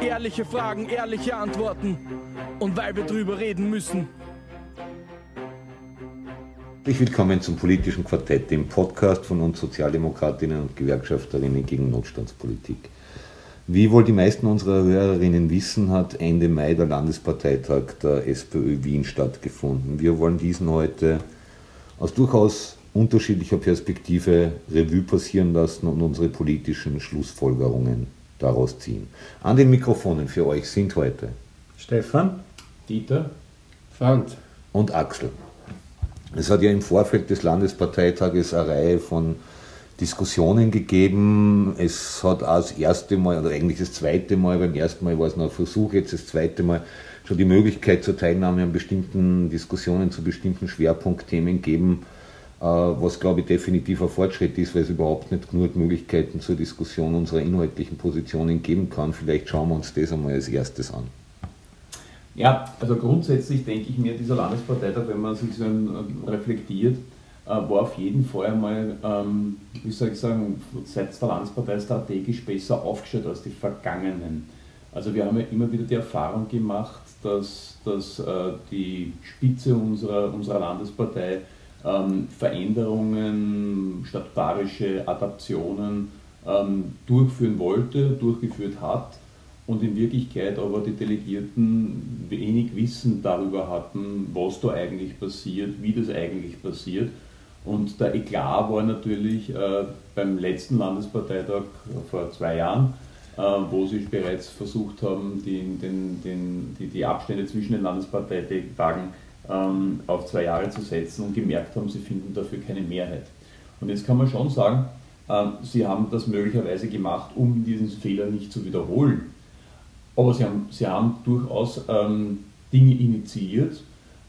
ehrliche Fragen, ehrliche Antworten und weil wir drüber reden müssen. Herzlich willkommen zum politischen Quartett, dem Podcast von uns Sozialdemokratinnen und Gewerkschafterinnen gegen Notstandspolitik. Wie wohl die meisten unserer Hörerinnen wissen, hat Ende Mai der Landesparteitag der SPÖ Wien stattgefunden. Wir wollen diesen heute aus durchaus unterschiedlicher Perspektive Revue passieren lassen und unsere politischen Schlussfolgerungen daraus ziehen. An den Mikrofonen für euch sind heute Stefan, Dieter, Franz und Axel. Es hat ja im Vorfeld des Landesparteitages eine Reihe von Diskussionen gegeben. Es hat auch das erste Mal, oder eigentlich das zweite Mal, beim ersten Mal war es noch ein Versuch, jetzt das zweite Mal schon die Möglichkeit zur Teilnahme an bestimmten Diskussionen zu bestimmten Schwerpunktthemen geben, äh, was glaube ich definitiv ein Fortschritt ist, weil es überhaupt nicht genug Möglichkeiten zur Diskussion unserer inhaltlichen Positionen geben kann. Vielleicht schauen wir uns das einmal als erstes an. Ja, also grundsätzlich denke ich mir, dieser Landesparteitag, wenn man sich so reflektiert, äh, war auf jeden Fall einmal, ähm, wie soll ich sagen, seit der Landespartei strategisch besser aufgestellt als die vergangenen. Also wir haben ja immer wieder die Erfahrung gemacht, dass, dass äh, die Spitze unserer, unserer Landespartei ähm, Veränderungen, statutarische Adaptionen ähm, durchführen wollte, durchgeführt hat und in Wirklichkeit aber die Delegierten wenig Wissen darüber hatten, was da eigentlich passiert, wie das eigentlich passiert. Und der Eklat war natürlich äh, beim letzten Landesparteitag vor zwei Jahren, äh, wo sie bereits versucht haben, die, den, den, die, die Abstände zwischen den Landesparteitagen ähm, auf zwei Jahre zu setzen und gemerkt haben, sie finden dafür keine Mehrheit. Und jetzt kann man schon sagen, äh, sie haben das möglicherweise gemacht, um diesen Fehler nicht zu wiederholen. Aber sie haben, sie haben durchaus ähm, Dinge initiiert,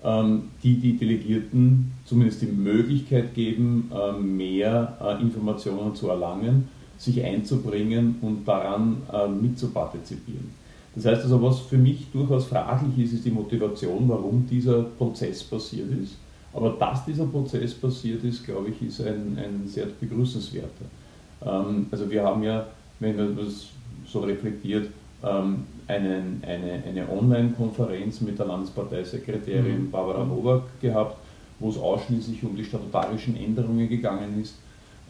ähm, die die Delegierten zumindest die Möglichkeit geben, ähm, mehr äh, Informationen zu erlangen, sich einzubringen und daran äh, mitzupartizipieren. Das heißt also, was für mich durchaus fraglich ist, ist die Motivation, warum dieser Prozess passiert ist. Aber dass dieser Prozess passiert ist, glaube ich, ist ein, ein sehr begrüßenswerter. Ähm, also wir haben ja, wenn man das so reflektiert, ähm, einen, eine, eine Online-Konferenz mit der Landesparteisekretärin mhm. Barbara Nowak gehabt, wo es ausschließlich um die statutarischen Änderungen gegangen ist,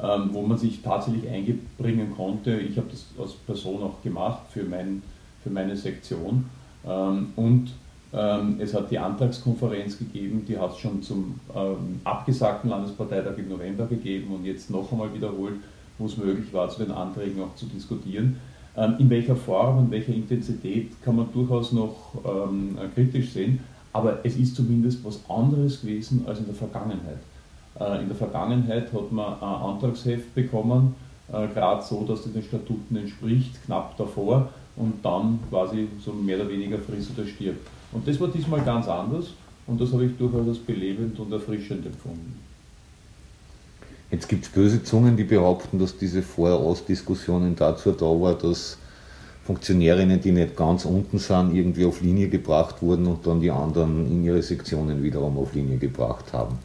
ähm, wo man sich tatsächlich einbringen konnte. Ich habe das als Person auch gemacht für, mein, für meine Sektion. Ähm, und ähm, es hat die Antragskonferenz gegeben, die hat es schon zum ähm, abgesagten Landesparteitag im November gegeben und jetzt noch einmal wiederholt, wo es möglich war, zu den Anträgen auch zu diskutieren. In welcher Form und welcher Intensität kann man durchaus noch kritisch sehen, aber es ist zumindest was anderes gewesen als in der Vergangenheit. Äh, in der Vergangenheit hat man ein Antragsheft bekommen, äh, gerade so, dass es den Statuten entspricht, knapp davor und dann quasi so mehr oder weniger friss oder stirbt. Und das war diesmal ganz anders und das habe ich durchaus als belebend und erfrischend empfunden. Jetzt gibt es böse Zungen, die behaupten, dass diese Vor-Aus-Diskussionen dazu da war, dass Funktionärinnen, die nicht ganz unten sind, irgendwie auf Linie gebracht wurden und dann die anderen in ihre Sektionen wiederum auf Linie gebracht haben.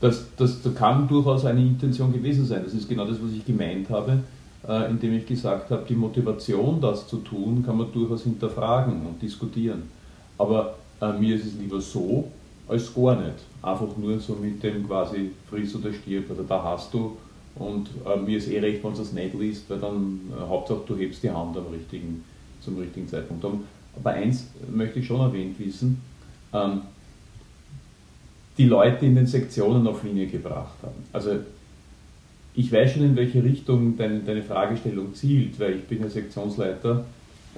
Das, das, das kann durchaus eine Intention gewesen sein. Das ist genau das, was ich gemeint habe, äh, indem ich gesagt habe, die Motivation, das zu tun, kann man durchaus hinterfragen und diskutieren. Aber äh, mir ist es lieber so, als gar nicht. Einfach nur so mit dem quasi friss oder stirb oder da hast du und äh, mir ist eh recht, wenn du das nicht liest, weil dann äh, Hauptsache du hebst die Hand am richtigen, zum richtigen Zeitpunkt. Aber eins möchte ich schon erwähnt wissen, ähm, die Leute in den Sektionen auf Linie gebracht haben. Also ich weiß schon, in welche Richtung deine, deine Fragestellung zielt, weil ich bin ja Sektionsleiter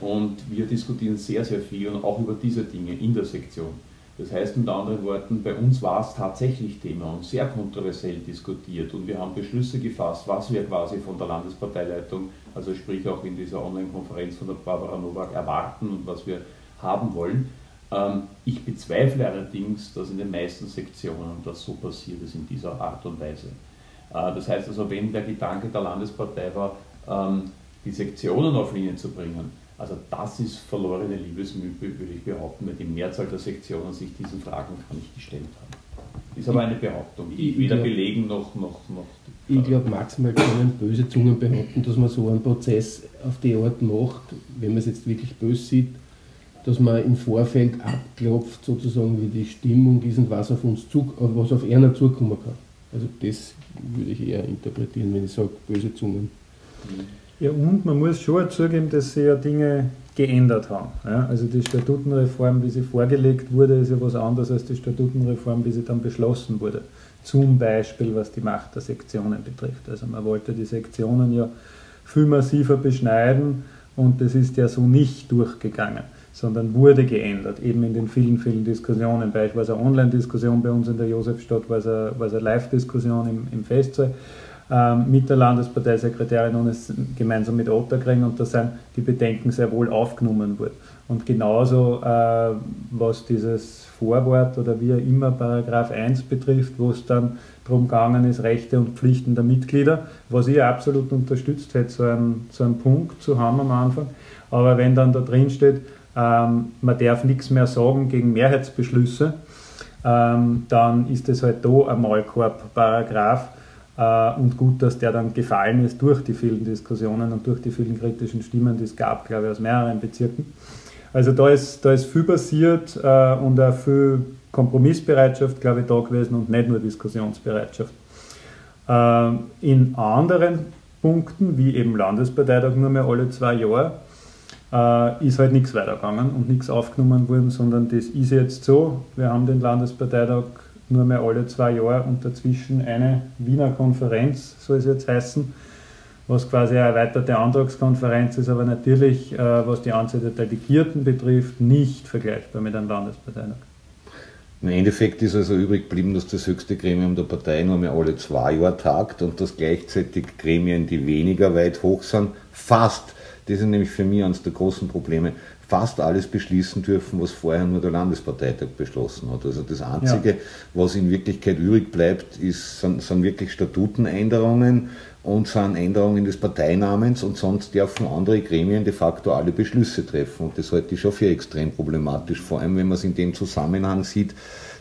und wir diskutieren sehr, sehr viel und auch über diese Dinge in der Sektion. Das heißt mit anderen Worten, bei uns war es tatsächlich Thema und sehr kontroversiell diskutiert und wir haben Beschlüsse gefasst, was wir quasi von der Landesparteileitung, also sprich auch in dieser Online-Konferenz von der Barbara Nowak erwarten und was wir haben wollen. Ähm, ich bezweifle allerdings, dass in den meisten Sektionen das so passiert ist in dieser Art und Weise. Äh, das heißt also, wenn der Gedanke der Landespartei war, ähm, die Sektionen auf Linie zu bringen, also das ist verlorene Liebesmühe, würde ich behaupten, weil die Mehrzahl der Sektionen sich diesen Fragen gar nicht gestellt haben. Ist aber eine Behauptung, die weder belegen noch. noch, noch ich glaube, maximal können böse Zungen behaupten, dass man so einen Prozess auf die Art macht, wenn man es jetzt wirklich böse sieht, dass man im Vorfeld abklopft, sozusagen, wie die Stimmung ist und was auf uns zu, was auf einer zukommen kann. Also das würde ich eher interpretieren, wenn ich sage, böse Zungen. Ja, und man muss schon zugeben, dass sie ja Dinge geändert haben. Ja, also die Statutenreform, wie sie vorgelegt wurde, ist ja was anderes als die Statutenreform, wie sie dann beschlossen wurde. Zum Beispiel was die Macht der Sektionen betrifft. Also man wollte die Sektionen ja viel massiver beschneiden und das ist ja so nicht durchgegangen, sondern wurde geändert, eben in den vielen, vielen Diskussionen. Beispielsweise eine Online-Diskussion bei uns in der Josefstadt, war es eine, eine Live-Diskussion im, im Festsaal ähm, mit der Landesparteisekretärin und es gemeinsam mit Otterkring und da sind die Bedenken sehr wohl aufgenommen worden. Und genauso, äh, was dieses Vorwort oder wie immer Paragraph 1 betrifft, wo es dann darum gegangen ist, Rechte und Pflichten der Mitglieder, was ich absolut unterstützt hätte, so einen, so einen Punkt zu haben am Anfang. Aber wenn dann da drin steht, ähm, man darf nichts mehr sagen gegen Mehrheitsbeschlüsse, ähm, dann ist es halt da ein Maulkorb-Paragraph, äh, und gut, dass der dann gefallen ist durch die vielen Diskussionen und durch die vielen kritischen Stimmen, die es gab, glaube ich, aus mehreren Bezirken. Also da ist, da ist viel passiert äh, und auch viel Kompromissbereitschaft, glaube ich, da gewesen und nicht nur Diskussionsbereitschaft. Äh, in anderen Punkten, wie eben Landesparteitag nur mehr alle zwei Jahre, ist halt nichts weitergegangen und nichts aufgenommen worden, sondern das ist jetzt so. Wir haben den Landesparteitag nur mehr alle zwei Jahre und dazwischen eine Wiener Konferenz, soll es jetzt heißen, was quasi eine erweiterte Antragskonferenz ist, aber natürlich, äh, was die Anzahl der Delegierten betrifft, nicht vergleichbar mit einem Landesparteitag. Im Endeffekt ist also übrig geblieben, dass das höchste Gremium der Partei nur mehr alle zwei Jahre tagt und dass gleichzeitig Gremien, die weniger weit hoch sind, fast, das ist nämlich für mich eines der großen Probleme, fast alles beschließen dürfen, was vorher nur der Landesparteitag beschlossen hat. Also das Einzige, ja. was in Wirklichkeit übrig bleibt, ist, sind, sind wirklich Statutenänderungen und sind Änderungen des Parteinamens und sonst dürfen andere Gremien de facto alle Beschlüsse treffen. Und das halte ich schon für extrem problematisch, vor allem wenn man es in dem Zusammenhang sieht,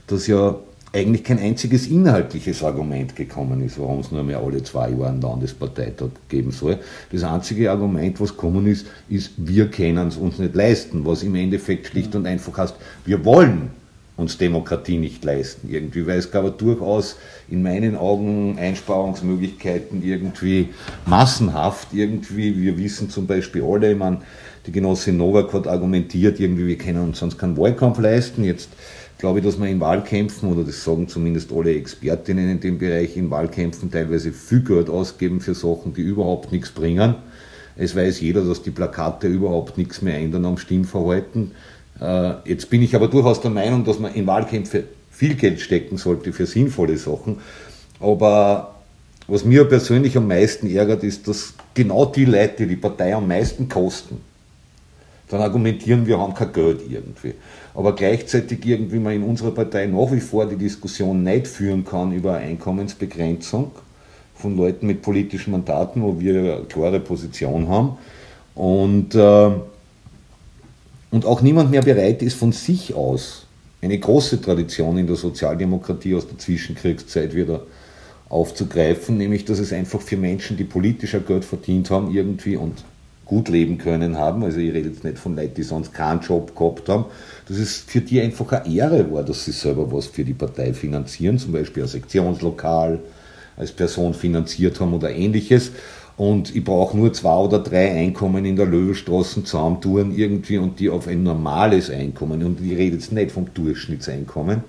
dass ja eigentlich kein einziges inhaltliches Argument gekommen ist, warum es nur mehr alle zwei Jahre einen Landesparteitag geben soll. Das einzige Argument, was gekommen ist, ist, wir können es uns nicht leisten, was im Endeffekt schlicht und einfach heißt, wir wollen uns Demokratie nicht leisten irgendwie, weil es gab durchaus in meinen Augen Einsparungsmöglichkeiten irgendwie massenhaft irgendwie. Wir wissen zum Beispiel alle, ich meine, die Genossin Novak hat argumentiert, irgendwie, wir können uns sonst keinen Wahlkampf leisten. Jetzt glaube ich, dass man in Wahlkämpfen, oder das sagen zumindest alle Expertinnen in dem Bereich, in Wahlkämpfen teilweise viel Geld ausgeben für Sachen, die überhaupt nichts bringen. Es weiß jeder, dass die Plakate überhaupt nichts mehr ändern am Stimmverhalten. Äh, jetzt bin ich aber durchaus der Meinung, dass man in Wahlkämpfe viel Geld stecken sollte für sinnvolle Sachen. Aber was mir persönlich am meisten ärgert, ist, dass genau die Leute, die die Partei am meisten kosten, dann argumentieren, wir haben kein Geld irgendwie. Aber gleichzeitig irgendwie man in unserer Partei nach wie vor die Diskussion nicht führen kann über Einkommensbegrenzung von Leuten mit politischen Mandaten, wo wir eine klare Position haben. Und, äh, und auch niemand mehr bereit ist von sich aus eine große Tradition in der Sozialdemokratie aus der Zwischenkriegszeit wieder aufzugreifen, nämlich dass es einfach für Menschen, die politischer Geld verdient haben, irgendwie und gut leben können haben, also ich rede jetzt nicht von Leuten, die sonst keinen Job gehabt haben, dass es für die einfach eine Ehre war, dass sie selber was für die Partei finanzieren, zum Beispiel ein Sektionslokal als Person finanziert haben oder ähnliches. Und ich brauche nur zwei oder drei Einkommen in der Löwestraße zusammentun irgendwie und die auf ein normales Einkommen, und ich rede jetzt nicht vom Durchschnittseinkommen,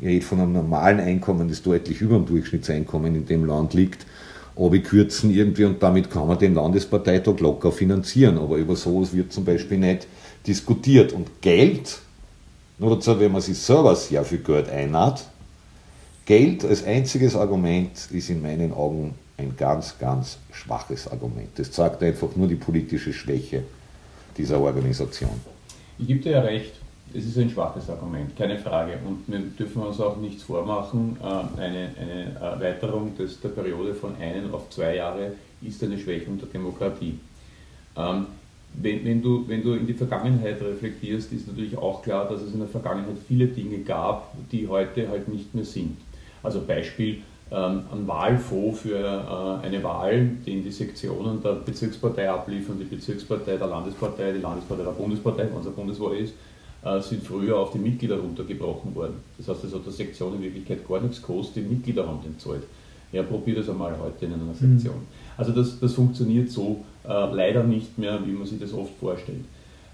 ich rede von einem normalen Einkommen, das deutlich über dem Durchschnittseinkommen in dem Land liegt, kürzen irgendwie und damit kann man den Landesparteitag locker finanzieren. Aber über sowas wird zum Beispiel nicht diskutiert. Und Geld, nur dazu, wenn man sich selber sehr viel Geld einnaht, Geld als einziges Argument ist in meinen Augen ein ganz, ganz schwaches Argument. Das zeigt einfach nur die politische Schwäche dieser Organisation. Ich gebe dir ja recht, es ist ein schwaches Argument, keine Frage. Und wir dürfen uns auch nichts vormachen. Äh, eine, eine Erweiterung des, der Periode von einen auf zwei Jahre ist eine Schwächung der Demokratie. Ähm, wenn, wenn, du, wenn du in die Vergangenheit reflektierst, ist natürlich auch klar, dass es in der Vergangenheit viele Dinge gab, die heute halt nicht mehr sind. Also Beispiel ähm, ein Wahlfonds für äh, eine Wahl, den die Sektionen der Bezirkspartei abliefern, die Bezirkspartei der Landespartei, die Landespartei der Bundespartei, wenn es eine Bundeswahl ist, sind früher auf die Mitglieder runtergebrochen worden. Das heißt, es hat der Sektion in Wirklichkeit gar nichts gekostet, die Mitglieder haben den zahlt. Ja, probier das einmal heute in einer Sektion. Mhm. Also das, das funktioniert so äh, leider nicht mehr, wie man sich das oft vorstellt.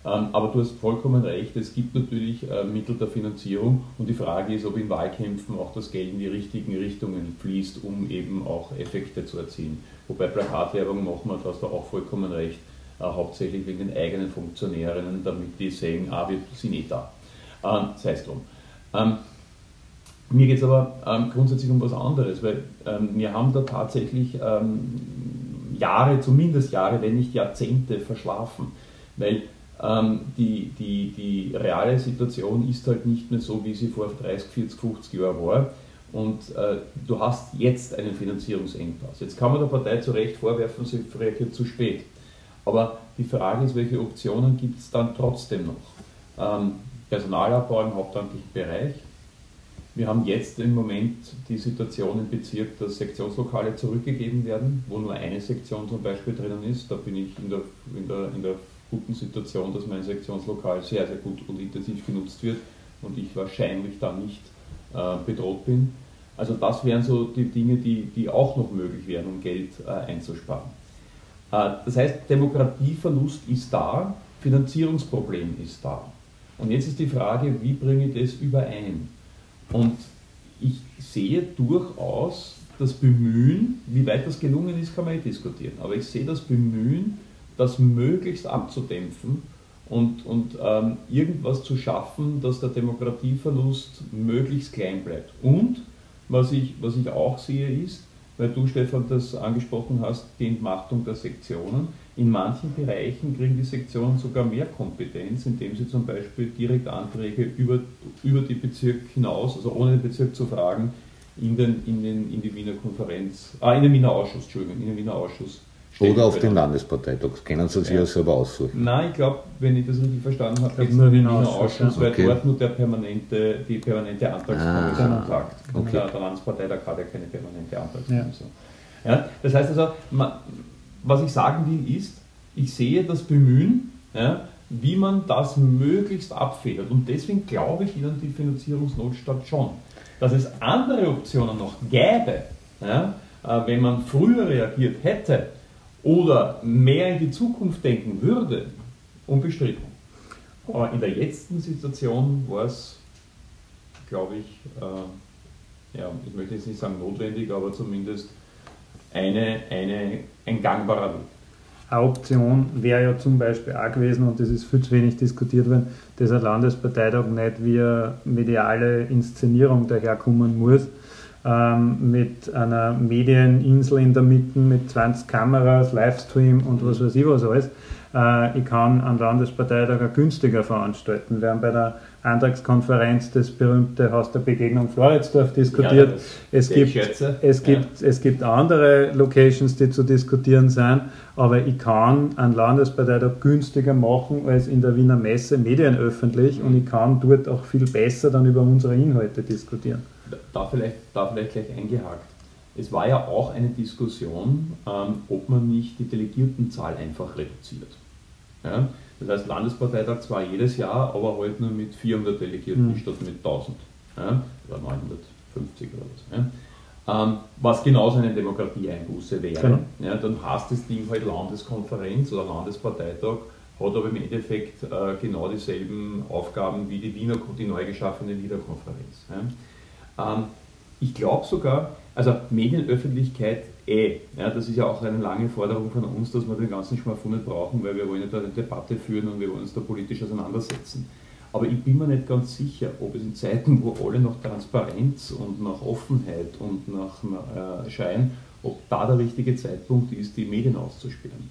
Ähm, aber du hast vollkommen recht, es gibt natürlich äh, Mittel der Finanzierung und die Frage ist, ob in Wahlkämpfen auch das Geld in die richtigen Richtungen fließt, um eben auch Effekte zu erzielen. Wobei Plakatwerbung machen wir, da hast du auch vollkommen recht, äh, hauptsächlich wegen den eigenen Funktionärinnen, damit die sehen, ah, wir sind eh da. Ähm, sei es drum. Ähm, mir geht es aber ähm, grundsätzlich um was anderes, weil ähm, wir haben da tatsächlich ähm, Jahre, zumindest Jahre, wenn nicht Jahrzehnte verschlafen, weil ähm, die, die, die reale Situation ist halt nicht mehr so, wie sie vor 30, 40, 50 Jahren war. Und äh, du hast jetzt einen Finanzierungsengpass. Jetzt kann man der Partei zu Recht vorwerfen, sie reagiert zu spät. Aber die Frage ist, welche Optionen gibt es dann trotzdem noch? Ähm, Personalabbau im hauptamtlichen Bereich, wir haben jetzt im Moment die Situation im Bezirk, dass Sektionslokale zurückgegeben werden, wo nur eine Sektion zum Beispiel drinnen ist. Da bin ich in der, in der, in der guten Situation, dass mein Sektionslokal sehr, sehr gut und intensiv genutzt wird und ich wahrscheinlich da nicht äh, bedroht bin. Also das wären so die Dinge, die, die auch noch möglich wären, um Geld äh, einzusparen. Äh, das heißt, Demokratieverlust ist da, Finanzierungsproblem ist da. Und jetzt ist die Frage, wie bringe ich das überein? Und ich sehe durchaus das Bemühen, wie weit das gelungen ist, kann man eh diskutieren, aber ich sehe das Bemühen, das möglichst abzudämpfen und, und ähm, irgendwas zu schaffen, dass der Demokratieverlust möglichst klein bleibt. Und was ich, was ich auch sehe ist, weil du, Stefan, das angesprochen hast, die Entmachtung der Sektionen. In manchen Bereichen kriegen die Sektionen sogar mehr Kompetenz, indem sie zum Beispiel direkt Anträge über, über die Bezirk hinaus, also ohne den Bezirk zu fragen, in, den, in, den, in die Wiener Konferenz, ah, in den Wiener Ausschuss, Entschuldigung, in den Wiener Ausschuss oder auf den Landesparteitag, das können Sie sich ja, ja selber aussuchen. Nein, ich glaube, wenn ich das richtig verstanden habe, geht es nur den Wiener Ausschuss, weil okay. dort nur der permanente, die permanente Antragskommission ah, tagt. Okay. Der, der Landesparteitag hat ja keine permanente Antragskommission. Ja. ja. das heißt also, was ich sagen will ist, ich sehe das Bemühen, ja, wie man das möglichst abfedert. Und deswegen glaube ich Ihnen die Finanzierungsnotstand schon. Dass es andere Optionen noch gäbe, ja, äh, wenn man früher reagiert hätte, oder mehr in die Zukunft denken würde, unbestritten. Aber in der jetzigen Situation war es, glaube ich, äh, ja, ich möchte jetzt nicht sagen notwendig, aber zumindest eine, eine, ein gangbarer Weg. Eine Option wäre ja zum Beispiel auch gewesen, und das ist viel zu wenig diskutiert worden, dass ein Landesparteitag nicht wie eine mediale Inszenierung daherkommen muss, ähm, mit einer Medieninsel in der Mitte, mit 20 Kameras, Livestream und was weiß ich was alles. Äh, ich kann einen Landesparteitag auch günstiger veranstalten. Wir haben bei der Antragskonferenz das berühmte Haus der Begegnung Floridsdorf diskutiert. Ja, es, gibt, es, gibt, ja. es gibt andere Locations, die zu diskutieren sind, aber ich kann einen Landesparteitag günstiger machen als in der Wiener Messe medienöffentlich und ich kann dort auch viel besser dann über unsere Inhalte diskutieren da vielleicht, da vielleicht gleich eingehakt. Es war ja auch eine Diskussion, ähm, ob man nicht die Delegiertenzahl einfach reduziert. Ja? Das heißt, Landesparteitag zwar jedes Jahr, aber halt nur mit 400 Delegierten mhm. statt mit 1000 ja? oder 950 oder was. Ja? Ähm, was genauso eine Demokratieeinbuße wäre. Genau. Ja, dann heißt das Ding halt Landeskonferenz oder Landesparteitag, hat aber im Endeffekt äh, genau dieselben Aufgaben wie die, Wiener, die neu geschaffene Wiener Konferenz. Ja? Ähm, ich glaube sogar, also Medienöffentlichkeit eh, ja, das ist ja auch eine lange Forderung von uns, dass wir den ganzen Schmarfu nicht brauchen, weil wir wollen ja da eine Debatte führen und wir wollen uns da politisch auseinandersetzen. Aber ich bin mir nicht ganz sicher, ob es in Zeiten, wo alle nach Transparenz und nach Offenheit und nach äh, Schein, ob da der richtige Zeitpunkt ist, die Medien auszusperren.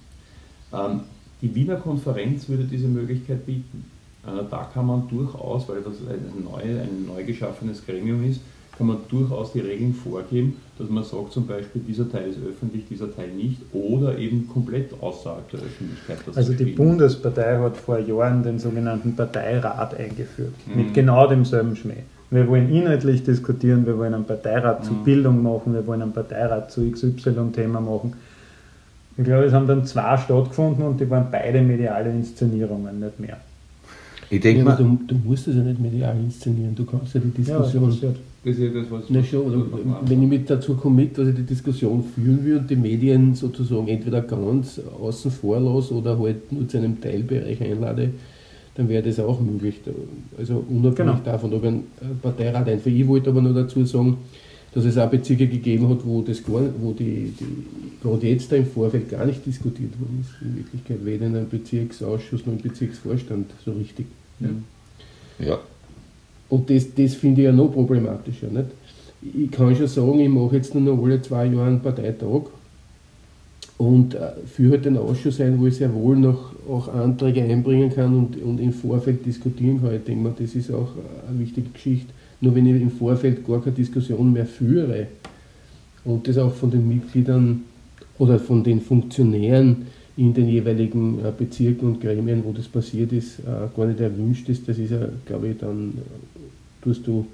Ähm, die Wiener Konferenz würde diese Möglichkeit bieten. Äh, da kann man durchaus, weil das ein neu, ein neu geschaffenes Gremium ist, kann man durchaus die Regeln vorgeben, dass man sagt zum Beispiel, dieser Teil ist öffentlich, dieser Teil nicht oder eben komplett außerhalb der Öffentlichkeit. Also die Bundespartei hat vor Jahren den sogenannten Parteirat eingeführt, mhm. mit genau demselben Schmäh. Wir wollen inhaltlich diskutieren, wir wollen einen Parteirat mhm. zu Bildung machen, wir wollen einen Parteirat zu XY-Thema machen. Ich glaube, es haben dann zwei stattgefunden und die waren beide mediale Inszenierungen, nicht mehr. Ich denke ja, du, du, musst es ja nicht medial inszenieren, du kannst ja die Diskussion. Ja, das ist ja das, was Na schon, oder, wenn ich mit dazu komme, dass ich die Diskussion führen will und die Medien sozusagen entweder ganz außen vor lasse oder halt nur zu einem Teilbereich einlade, dann wäre das auch möglich. Also unabhängig genau. davon, ob ein Parteirat einfach. Ich wollte aber nur dazu sagen, dass es auch Bezirke gegeben hat, wo das gar, wo die, die gerade jetzt da im Vorfeld gar nicht diskutiert worden ist. In Wirklichkeit weder in einem Bezirksausschuss noch im Bezirksvorstand so richtig. Ja. ja. Und das, das finde ich ja noch problematischer. Nicht? Ich kann schon sagen, ich mache jetzt nur noch alle zwei Jahre einen Parteitag und äh, führe halt den Ausschuss ein, wo ich sehr wohl noch auch Anträge einbringen kann und, und im Vorfeld diskutieren kann. Ich denke mal, das ist auch eine wichtige Geschichte nur wenn ich im Vorfeld gar keine Diskussion mehr führe und das auch von den Mitgliedern oder von den Funktionären in den jeweiligen äh, Bezirken und Gremien, wo das passiert ist, äh, gar nicht erwünscht ist, das ist ja, glaube ich, dann äh, tust du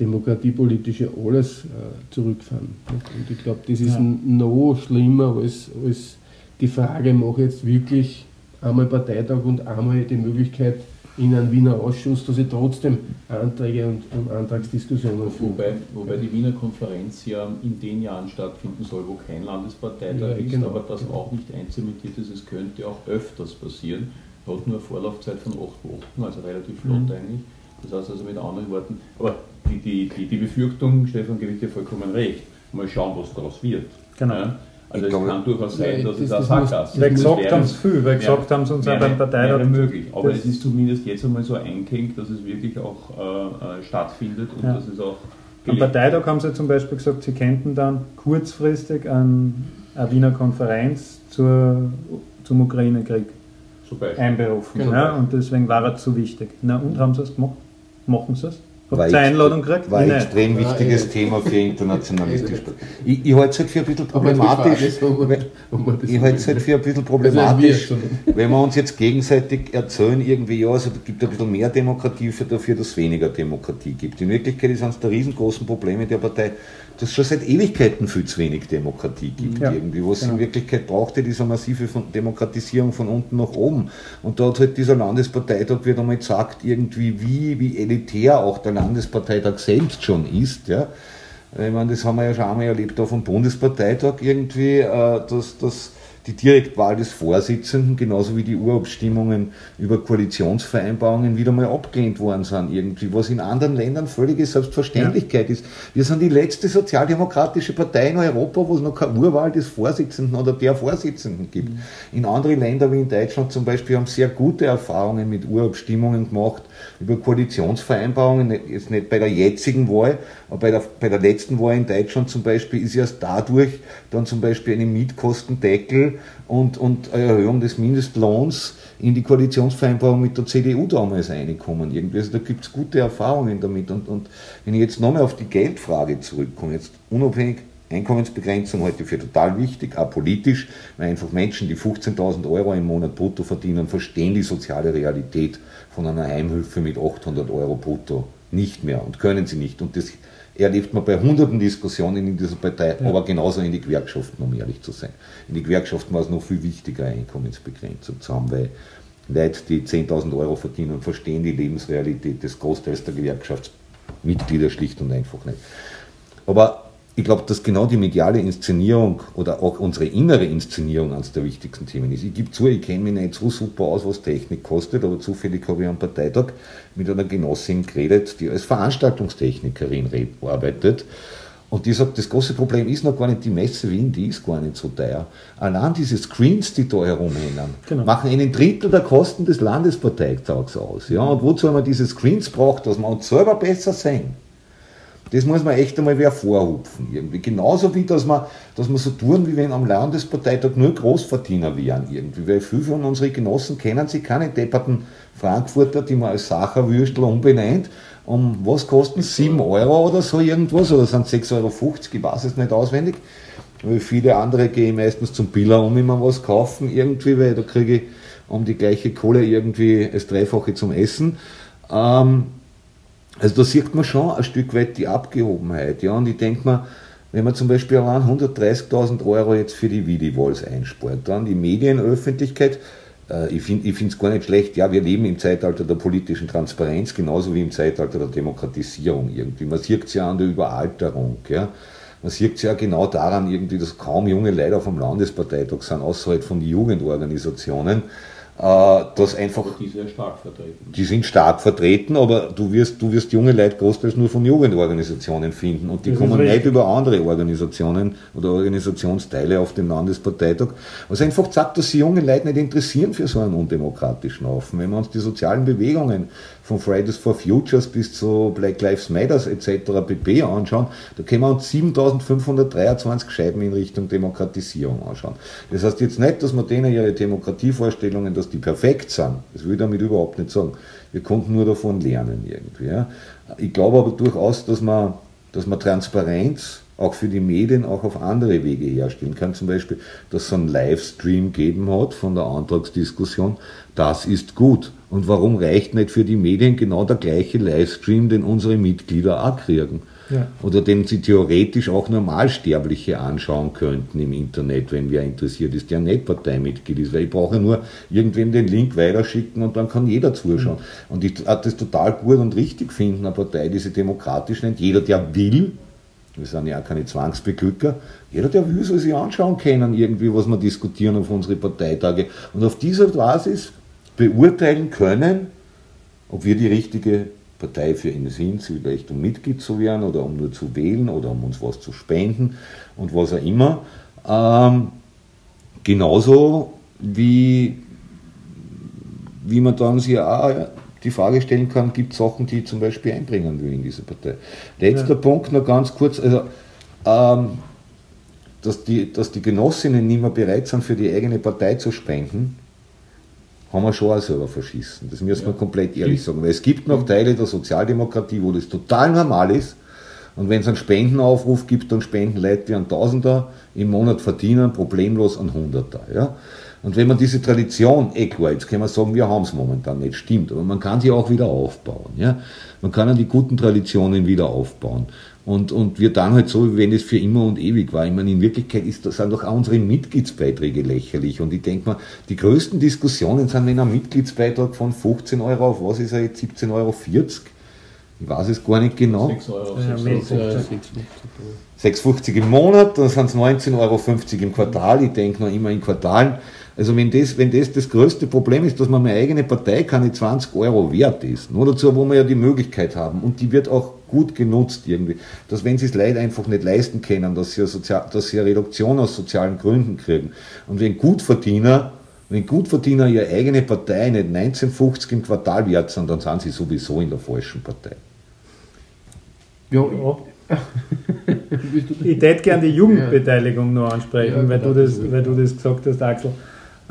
demokratiepolitisch alles zurückfahren. Und ich glaube, das ist ja. noch schlimmer als, als die Frage, mache ich jetzt wirklich einmal Parteitag und einmal die Möglichkeit, in einen Wiener Ausschuss, dass ich trotzdem Anträge und, und Antragsdiskussionen führe. Wobei, wobei die Wiener Konferenz ja in den Jahren stattfinden soll, wo kein Landesparteitag ja, ist, genau, aber das genau. auch nicht einzementiert ist. Es könnte auch öfters passieren. Hat nur eine Vorlaufzeit von acht Wochen, also relativ flott mhm. eigentlich. Das heißt also mit anderen Worten, aber die, die, die, die Befürchtung, Stefan, gebe ich dir vollkommen recht. Mal schauen, was daraus wird. Genau. Ja? Also es kann durchaus sein, dass das, es auch Sackgassen Weil gesagt haben es viel, weil gesagt haben sie uns auch beim Parteitag. Wäre möglich, aber es ist zumindest jetzt einmal so eingehängt, dass es wirklich auch äh, äh stattfindet und ja. dass es auch am Parteitag haben sie zum Beispiel gesagt, sie könnten dann kurzfristig an eine Wiener Konferenz zur, zum Ukraine-Krieg einberufen. Genau. Ja, und deswegen war es zu wichtig. Na und haben sie es gemacht? Machen sie es? war, eine Einladung gekriegt? War ein extrem wichtiges Thema für internationalistisch. ich, ich halte es halt für ein bisschen problematisch. ich halte es halt für ein bisschen problematisch, wenn wir uns jetzt gegenseitig erzählen, irgendwie, ja, also es gibt ein bisschen mehr Demokratie für dafür, dass es weniger Demokratie gibt. In Wirklichkeit ist eines der riesengroßen Probleme der Partei, dass es schon seit Ewigkeiten viel zu wenig Demokratie gibt. Ja, irgendwie. Was genau. in Wirklichkeit brauchte, diese massive Demokratisierung von unten nach oben. Und da hat halt dieser Landesparteitag wieder mal gesagt, irgendwie, wie, wie elitär auch der Landesparteitag selbst schon ist. Ja. Ich meine, das haben wir ja schon einmal erlebt auf dem Bundesparteitag irgendwie, äh, dass, dass die Direktwahl des Vorsitzenden, genauso wie die Urabstimmungen über Koalitionsvereinbarungen wieder mal abgelehnt worden sind, irgendwie, was in anderen Ländern völlige Selbstverständlichkeit ja. ist. Wir sind die letzte sozialdemokratische Partei in Europa, wo es noch keine Urwahl des Vorsitzenden oder der Vorsitzenden gibt. Mhm. In anderen Ländern wie in Deutschland zum Beispiel haben sehr gute Erfahrungen mit Urabstimmungen gemacht, über Koalitionsvereinbarungen, jetzt nicht bei der jetzigen Wahl, aber bei der, bei der letzten Wahl in Deutschland zum Beispiel ist erst dadurch dann zum Beispiel eine Mietkostendeckel und, und Erhöhung des Mindestlohns in die Koalitionsvereinbarung mit der CDU damals. Irgendwie, also da gibt es gute Erfahrungen damit. Und, und wenn ich jetzt nochmal auf die Geldfrage zurückkomme, jetzt unabhängig Einkommensbegrenzung heute für total wichtig, auch politisch, weil einfach Menschen, die 15.000 Euro im Monat brutto verdienen, verstehen die soziale Realität von einer Heimhilfe mit 800 Euro brutto nicht mehr und können sie nicht. Und das erlebt man bei hunderten Diskussionen in dieser Partei, ja. aber genauso in die Gewerkschaften, um ehrlich zu sein. In die Gewerkschaften war es noch viel wichtiger, Einkommensbegrenzung zu haben, weil Leute, die 10.000 Euro verdienen, verstehen die Lebensrealität des Großteils der Gewerkschaftsmitglieder schlicht und einfach nicht. Aber ich glaube, dass genau die mediale Inszenierung oder auch unsere innere Inszenierung eines der wichtigsten Themen ist. Ich gebe zu, ich kenne mich nicht so super aus, was Technik kostet, aber zufällig habe ich am Parteitag mit einer Genossin geredet, die als Veranstaltungstechnikerin arbeitet. Und die sagt, das große Problem ist noch gar nicht die Messe Wien, die ist gar nicht so teuer. Allein diese Screens, die da herumhängen, genau. machen einen Drittel der Kosten des Landesparteitags aus. Ja? Und wozu haben wir diese Screens braucht, dass wir uns selber besser sehen? Das muss man echt einmal wer vorhupfen. Irgendwie. Genauso wie, dass man, dass man so tun, wie wenn am Landesparteitag nur Großverdiener wären. Irgendwie. Weil viele von unseren Genossen kennen sich keine depperten Frankfurter, die man als Sacherwürstel umbenennt. Um was kosten 7 Euro oder so irgendwas? Oder sind 6,50 Euro? Ich weiß es nicht auswendig. Weil viele andere gehen meistens zum Biller um immer was kaufen, irgendwie, weil da kriege ich um die gleiche Kohle irgendwie das Dreifache zum Essen. Ähm, also da sieht man schon ein Stück weit die Abgehobenheit. Ja? Und ich denke mir, wenn man zum Beispiel allein 130.000 Euro jetzt für die Videowalls einspart, dann die Medienöffentlichkeit, äh, ich finde es gar nicht schlecht, ja, wir leben im Zeitalter der politischen Transparenz, genauso wie im Zeitalter der Demokratisierung irgendwie. Man sieht es ja an der Überalterung. Ja? Man sieht es ja genau daran irgendwie, dass kaum junge Leute auf dem Landesparteitag sind, außerhalb von Jugendorganisationen äh, das einfach. Die sind stark vertreten. Die sind stark vertreten, aber du wirst, du wirst junge Leute großteils nur von Jugendorganisationen finden und die das kommen nicht über andere Organisationen oder Organisationsteile auf den Landesparteitag. Was einfach sagt, dass sie junge Leute nicht interessieren für so einen undemokratischen Haufen. Wenn wir uns die sozialen Bewegungen von Fridays for Futures bis zu Black Lives Matters etc. pp. anschauen, da können wir uns 7523 Scheiben in Richtung Demokratisierung anschauen. Das heißt jetzt nicht, dass man denen ihre Demokratievorstellungen, dass die perfekt sind. Das will ich damit überhaupt nicht sagen. Wir konnten nur davon lernen irgendwie. Ja. Ich glaube aber durchaus, dass man, dass man Transparenz auch für die Medien auch auf andere Wege herstellen kann. Zum Beispiel, dass es einen Livestream geben hat von der Antragsdiskussion. Das ist gut. Und warum reicht nicht für die Medien genau der gleiche Livestream, den unsere Mitglieder auch kriegen? Ja. Oder den sie theoretisch auch Normalsterbliche anschauen könnten im Internet, wenn wer interessiert ist, der nicht Parteimitglied ist. Weil ich brauche nur irgendwem den Link weiterschicken und dann kann jeder zuschauen. Mhm. Und ich das total gut und richtig finden, eine Partei, die sie demokratisch nennt. Jeder, der will, wir sind ja auch keine Zwangsbeglücker. Jeder, der will, soll sich anschauen können, irgendwie, was wir diskutieren auf unsere Parteitage. Und auf dieser Basis beurteilen können, ob wir die richtige Partei für ihn sind, vielleicht um Mitglied zu werden oder um nur zu wählen oder um uns was zu spenden und was auch immer. Ähm, genauso wie, wie man dann sich auch die Frage stellen kann, gibt es Sachen, die ich zum Beispiel einbringen will in diese Partei. Letzter ja. Punkt noch ganz kurz, also ähm, dass, die, dass die Genossinnen nicht mehr bereit sind, für die eigene Partei zu spenden, haben wir schon auch selber verschissen. Das müssen wir komplett ehrlich sagen. Weil es gibt noch Teile der Sozialdemokratie, wo das total normal ist. Und wenn es einen Spendenaufruf gibt, dann spenden Leute, die einen Tausender im Monat verdienen, problemlos einen Hunderter. Ja? Und wenn man diese Tradition, eh klar, jetzt kann man sagen, wir haben es momentan nicht, stimmt, aber man kann sie auch wieder aufbauen. Ja? Man kann an die guten Traditionen wieder aufbauen. Und, und wir dann halt so, wie wenn es für immer und ewig war. Ich meine, in Wirklichkeit ist, sind doch auch unsere Mitgliedsbeiträge lächerlich. Und ich denke mal, die größten Diskussionen sind, wenn ein Mitgliedsbeitrag von 15 Euro auf was ist er jetzt, 17,40 Euro? Ich weiß es gar nicht genau. 6 Euro. 6,50 im Monat, dann sind es 19,50 Euro im Quartal. Ich denke noch immer in Quartalen. Also wenn das, wenn das das größte Problem ist, dass man meine eigene Partei keine 20 Euro wert ist, nur dazu, wo wir ja die Möglichkeit haben. Und die wird auch gut genutzt irgendwie, dass wenn sie es leider einfach nicht leisten können, dass sie, eine, Sozial dass sie eine Reduktion aus sozialen Gründen kriegen. Und wenn Gutverdiener wenn Gutverdiener ihre eigene Partei nicht 1950 im Quartal wert sind, dann sind sie sowieso in der falschen Partei. Ja, ja. ich hätte gerne die Jugendbeteiligung noch ansprechen, ja, weil, du das, weil du das gesagt hast, Axel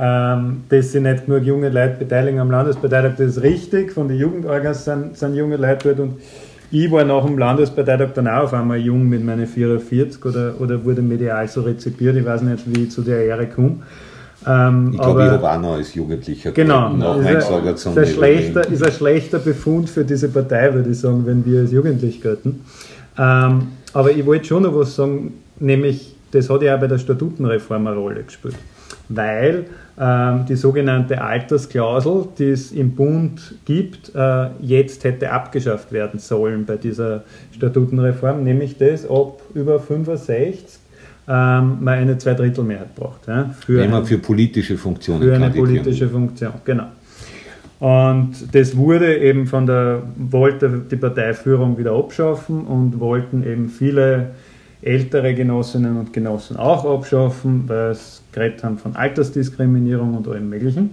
ähm, dass sich nicht genug junge Leute beteiligen am Landesparteitag. Das ist richtig, von den Jugendorgas sind, sind junge Leute dort und ich war nach dem Landesparteitag dann auch auf einmal jung mit meinen 44 oder, oder wurde medial so rezipiert. Ich weiß nicht, wie ich zu der Ehre komme. Ähm, ich glaube, ich habe auch noch als Jugendlicher genau, nach ist, ein, ist, ein schlechter, ist ein schlechter Befund für diese Partei, würde ich sagen, wenn wir als Jugendlich gelten. Ähm, aber ich wollte schon noch was sagen, nämlich, das hat ja auch bei der Statutenreform eine Rolle gespielt. Weil ähm, die sogenannte Altersklausel, die es im Bund gibt, äh, jetzt hätte abgeschafft werden sollen bei dieser Statutenreform, nämlich das, ob über 65 ähm, man eine Zweidrittelmehrheit braucht. Ja, für Wenn man für politische Funktionen Für eine politische Funktion, genau. Und das wurde eben von der, wollte die Parteiführung wieder abschaffen und wollten eben viele ältere Genossinnen und Genossen auch abschaffen, weil es geredet haben von Altersdiskriminierung und allem Möglichen.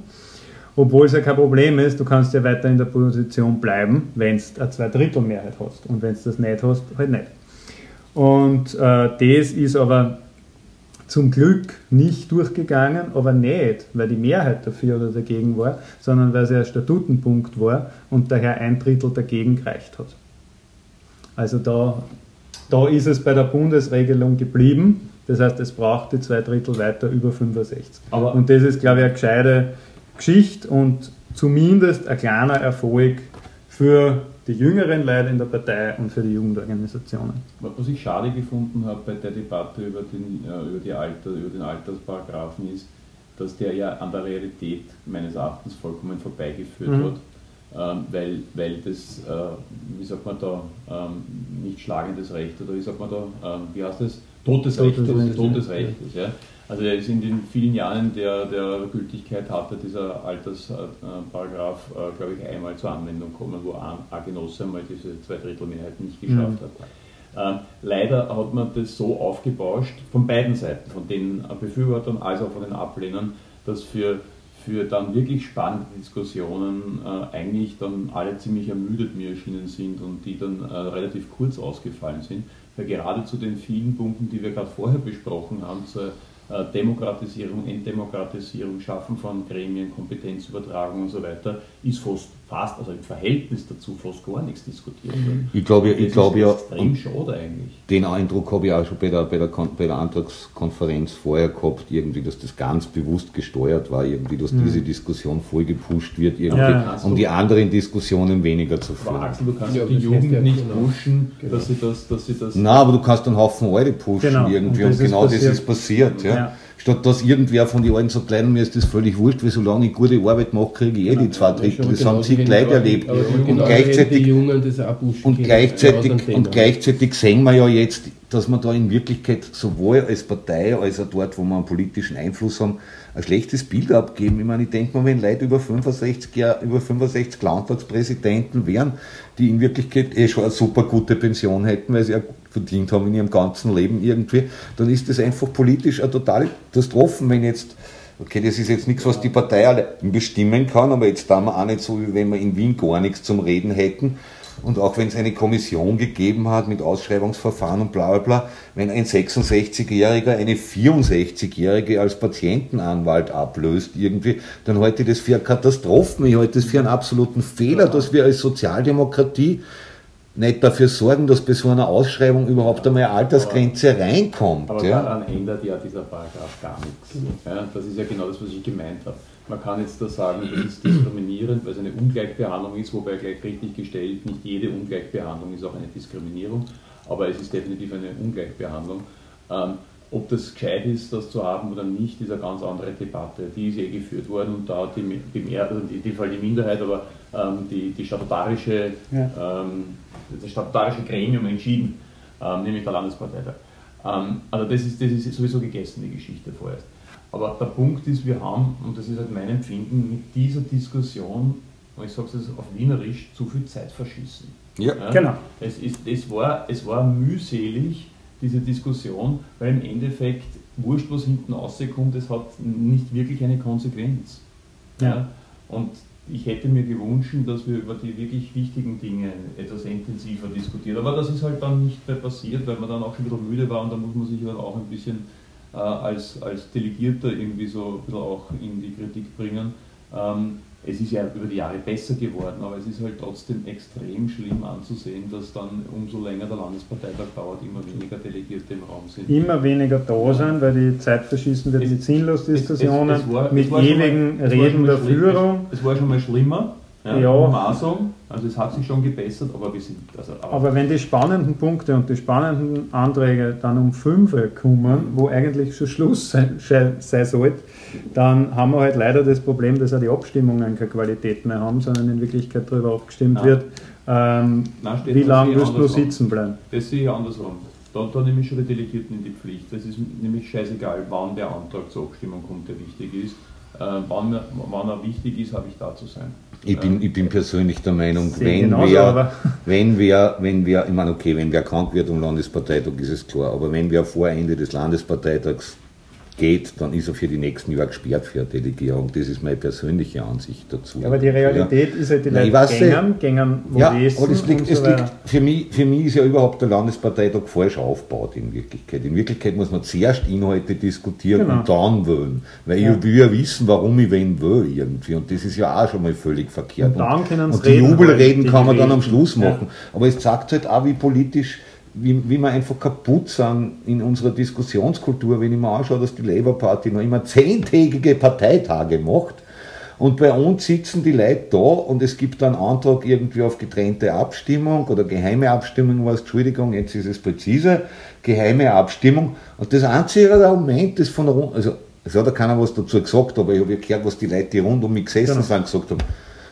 Obwohl es ja kein Problem ist, du kannst ja weiter in der Position bleiben, wenn du eine Zweidrittelmehrheit hast. Und wenn du das nicht hast, halt nicht. Und äh, das ist aber zum Glück nicht durchgegangen, aber nicht, weil die Mehrheit dafür oder dagegen war, sondern weil es ein Statutenpunkt war und daher ein Drittel dagegen gereicht hat. Also da, da ist es bei der Bundesregelung geblieben. Das heißt, es braucht die zwei Drittel weiter über 65. Aber und das ist, glaube ich, eine gescheite Geschichte und zumindest ein kleiner Erfolg für die jüngeren Leute in der Partei und für die Jugendorganisationen. Was ich schade gefunden habe bei der Debatte über den, äh, über die Alter, über den Altersparagraphen ist, dass der ja an der Realität meines Erachtens vollkommen vorbeigeführt mhm. hat. Ähm, weil, weil das, äh, wie sagt man da, ähm, nicht schlagendes Recht oder wie sagt man da, ähm, wie heißt das? Totes Recht, Totes, Totes Recht ist. Ja. Also er ist in den vielen Jahren, der, der Gültigkeit hatte, dieser Altersparagraph, äh, glaube ich, einmal zur Anwendung gekommen, wo ein, ein Genosse einmal diese Zweidrittelmehrheit nicht geschafft mhm. hat. Ähm, leider hat man das so aufgebauscht, von beiden Seiten, von den Befürwortern als auch von den Ablehnern, dass für, für dann wirklich spannende Diskussionen äh, eigentlich dann alle ziemlich ermüdet mir erschienen sind und die dann äh, relativ kurz ausgefallen sind, weil gerade zu den vielen Punkten, die wir gerade vorher besprochen haben, zur äh, Demokratisierung, Entdemokratisierung, Schaffen von Gremien, Kompetenzübertragung und so weiter, ist fast, fast also im Verhältnis dazu fast gar nichts diskutiert wird. Ich glaube, ich glaube ja, extrem schade eigentlich. Den Eindruck habe ich auch schon bei der, bei, der, bei der Antragskonferenz vorher gehabt, irgendwie, dass das ganz bewusst gesteuert war, irgendwie, dass mhm. diese Diskussion voll gepusht wird, irgendwie, ja, um die anderen Diskussionen weniger zu führen. Axel, du kannst ja, die Jugend ja nicht genau. pushen, genau. dass sie das, dass sie das. Nein, aber du kannst einen Haufen Alte pushen genau. irgendwie und, und genau das ist passiert. Ja. Statt dass irgendwer von den Alten sagt, mir ist das völlig wurscht, weil solange ich gute Arbeit mache, kriege ich eh die zwei Drittel. Das haben sie gleich erlebt. Und gleichzeitig, und, gleichzeitig, und gleichzeitig sehen wir ja jetzt, dass man da in Wirklichkeit sowohl als Partei als auch dort, wo wir einen politischen Einfluss haben, ein schlechtes Bild abgeben. Ich meine, ich denke mal, wenn Leute über 65 Jahre, über 65 Landtagspräsidenten wären, die in Wirklichkeit eh schon eine super gute Pension hätten, weil sie ja verdient haben in ihrem ganzen Leben irgendwie, dann ist das einfach politisch eine totale Katastrophe, wenn jetzt Okay, das ist jetzt nichts, was die Partei bestimmen kann, aber jetzt da wir auch nicht so, wie wenn wir in Wien gar nichts zum Reden hätten, und auch wenn es eine Kommission gegeben hat mit Ausschreibungsverfahren und bla bla bla, wenn ein 66-Jähriger eine 64-Jährige als Patientenanwalt ablöst irgendwie, dann halte ich das für eine Katastrophe. Ich halte das für einen absoluten Fehler, dass wir als Sozialdemokratie nicht dafür sorgen, dass bei so einer Ausschreibung überhaupt einmal eine Altersgrenze aber, reinkommt. Aber ja. daran ändert ja dieser Paragraph gar nichts. Ja, das ist ja genau das, was ich gemeint habe. Man kann jetzt da sagen, das ist diskriminierend, weil es eine Ungleichbehandlung ist, wobei gleich richtig gestellt, nicht jede Ungleichbehandlung ist auch eine Diskriminierung, aber es ist definitiv eine Ungleichbehandlung. Ähm, ob das gescheit ist, das zu haben oder nicht, ist eine ganz andere Debatte. Die ist eh geführt worden und da hat die, die, also die, die, die Minderheit, aber ähm, die, die statutarische, ja. ähm, das statutarische Gremium entschieden, ähm, nämlich der Landesparteitag. Ähm, also das ist, das ist sowieso gegessen, die Geschichte vorerst. Aber der Punkt ist, wir haben, und das ist halt mein Empfinden, mit dieser Diskussion, und ich sage es auf Wienerisch, zu viel Zeit verschissen. Ja, ja? genau. Es, ist, es, war, es war mühselig, diese Diskussion, weil im Endeffekt, wurscht, was hinten rauskommt, es hat nicht wirklich eine Konsequenz. Ja. ja? Und ich hätte mir gewünscht, dass wir über die wirklich wichtigen Dinge etwas intensiver diskutieren. Aber das ist halt dann nicht mehr passiert, weil man dann auch schon wieder müde war und da muss man sich dann auch ein bisschen als, als Delegierter irgendwie so ein bisschen auch in die Kritik bringen. Ähm, es ist ja über die Jahre besser geworden, aber es ist halt trotzdem extrem schlimm anzusehen, dass dann umso länger der Landesparteitag dauert, immer weniger Delegierte im Raum sind. Immer weniger da sind, weil die Zeit verschießen wird mit sinnlos Diskussionen, es, es, es war, mit ewigen mal, Reden der Führung. Es war schon mal schlimmer, ja, ja. Maßung. Also es hat sich schon gebessert, aber wir sind. Also, aber, wenn die spannenden Punkte und die spannenden Anträge dann um 5 kommen, wo eigentlich schon Schluss sein, sein sollte, dann haben wir halt leider das Problem, dass auch die Abstimmungen keine Qualität mehr haben, sondern in Wirklichkeit darüber abgestimmt Nein. wird, ähm, Nein, wie lange wirst du sitzen bleiben. Das sehe ich andersrum. Da, da nehme ich schon die Delegierten in die Pflicht. Das ist nämlich scheißegal, wann der Antrag zur Abstimmung kommt, der wichtig ist. Äh, wann, wann er wichtig ist, habe ich da zu sein. Ich bin, ich bin persönlich der Meinung, wenn wer, wenn, wer, wenn wer, ich meine, okay, wenn wer krank wird am Landesparteitag, ist es klar, aber wenn wer vor Ende des Landesparteitags geht, dann ist er für die nächsten Jahre gesperrt für eine Delegierung. Das ist meine persönliche Ansicht dazu. Aber die Realität ja. ist halt, die Nein, Leute gängern, gängern wo ja, aber das liegt, so liegt, für, mich, für mich ist ja überhaupt der Landesparteitag falsch aufgebaut in Wirklichkeit. In Wirklichkeit muss man zuerst Inhalte diskutieren genau. und dann wählen. Weil ja. ich will ja wissen, warum ich wen will irgendwie. Und das ist ja auch schon mal völlig verkehrt. Und, können und die Jubelreden kann man dann am Schluss machen. Aber es zeigt halt auch, wie politisch wie, wie wir einfach kaputt sind in unserer Diskussionskultur, wenn ich mir anschaue, dass die Labour Party noch immer zehntägige Parteitage macht. Und bei uns sitzen die Leute da und es gibt einen Antrag irgendwie auf getrennte Abstimmung oder geheime Abstimmung, was, Entschuldigung, jetzt ist es präzise, geheime Abstimmung. Und das einzige Argument, das von der, also es hat ja keiner was dazu gesagt, aber ich habe ja gehört, was die Leute, die rund um mich gesessen genau. sind, gesagt haben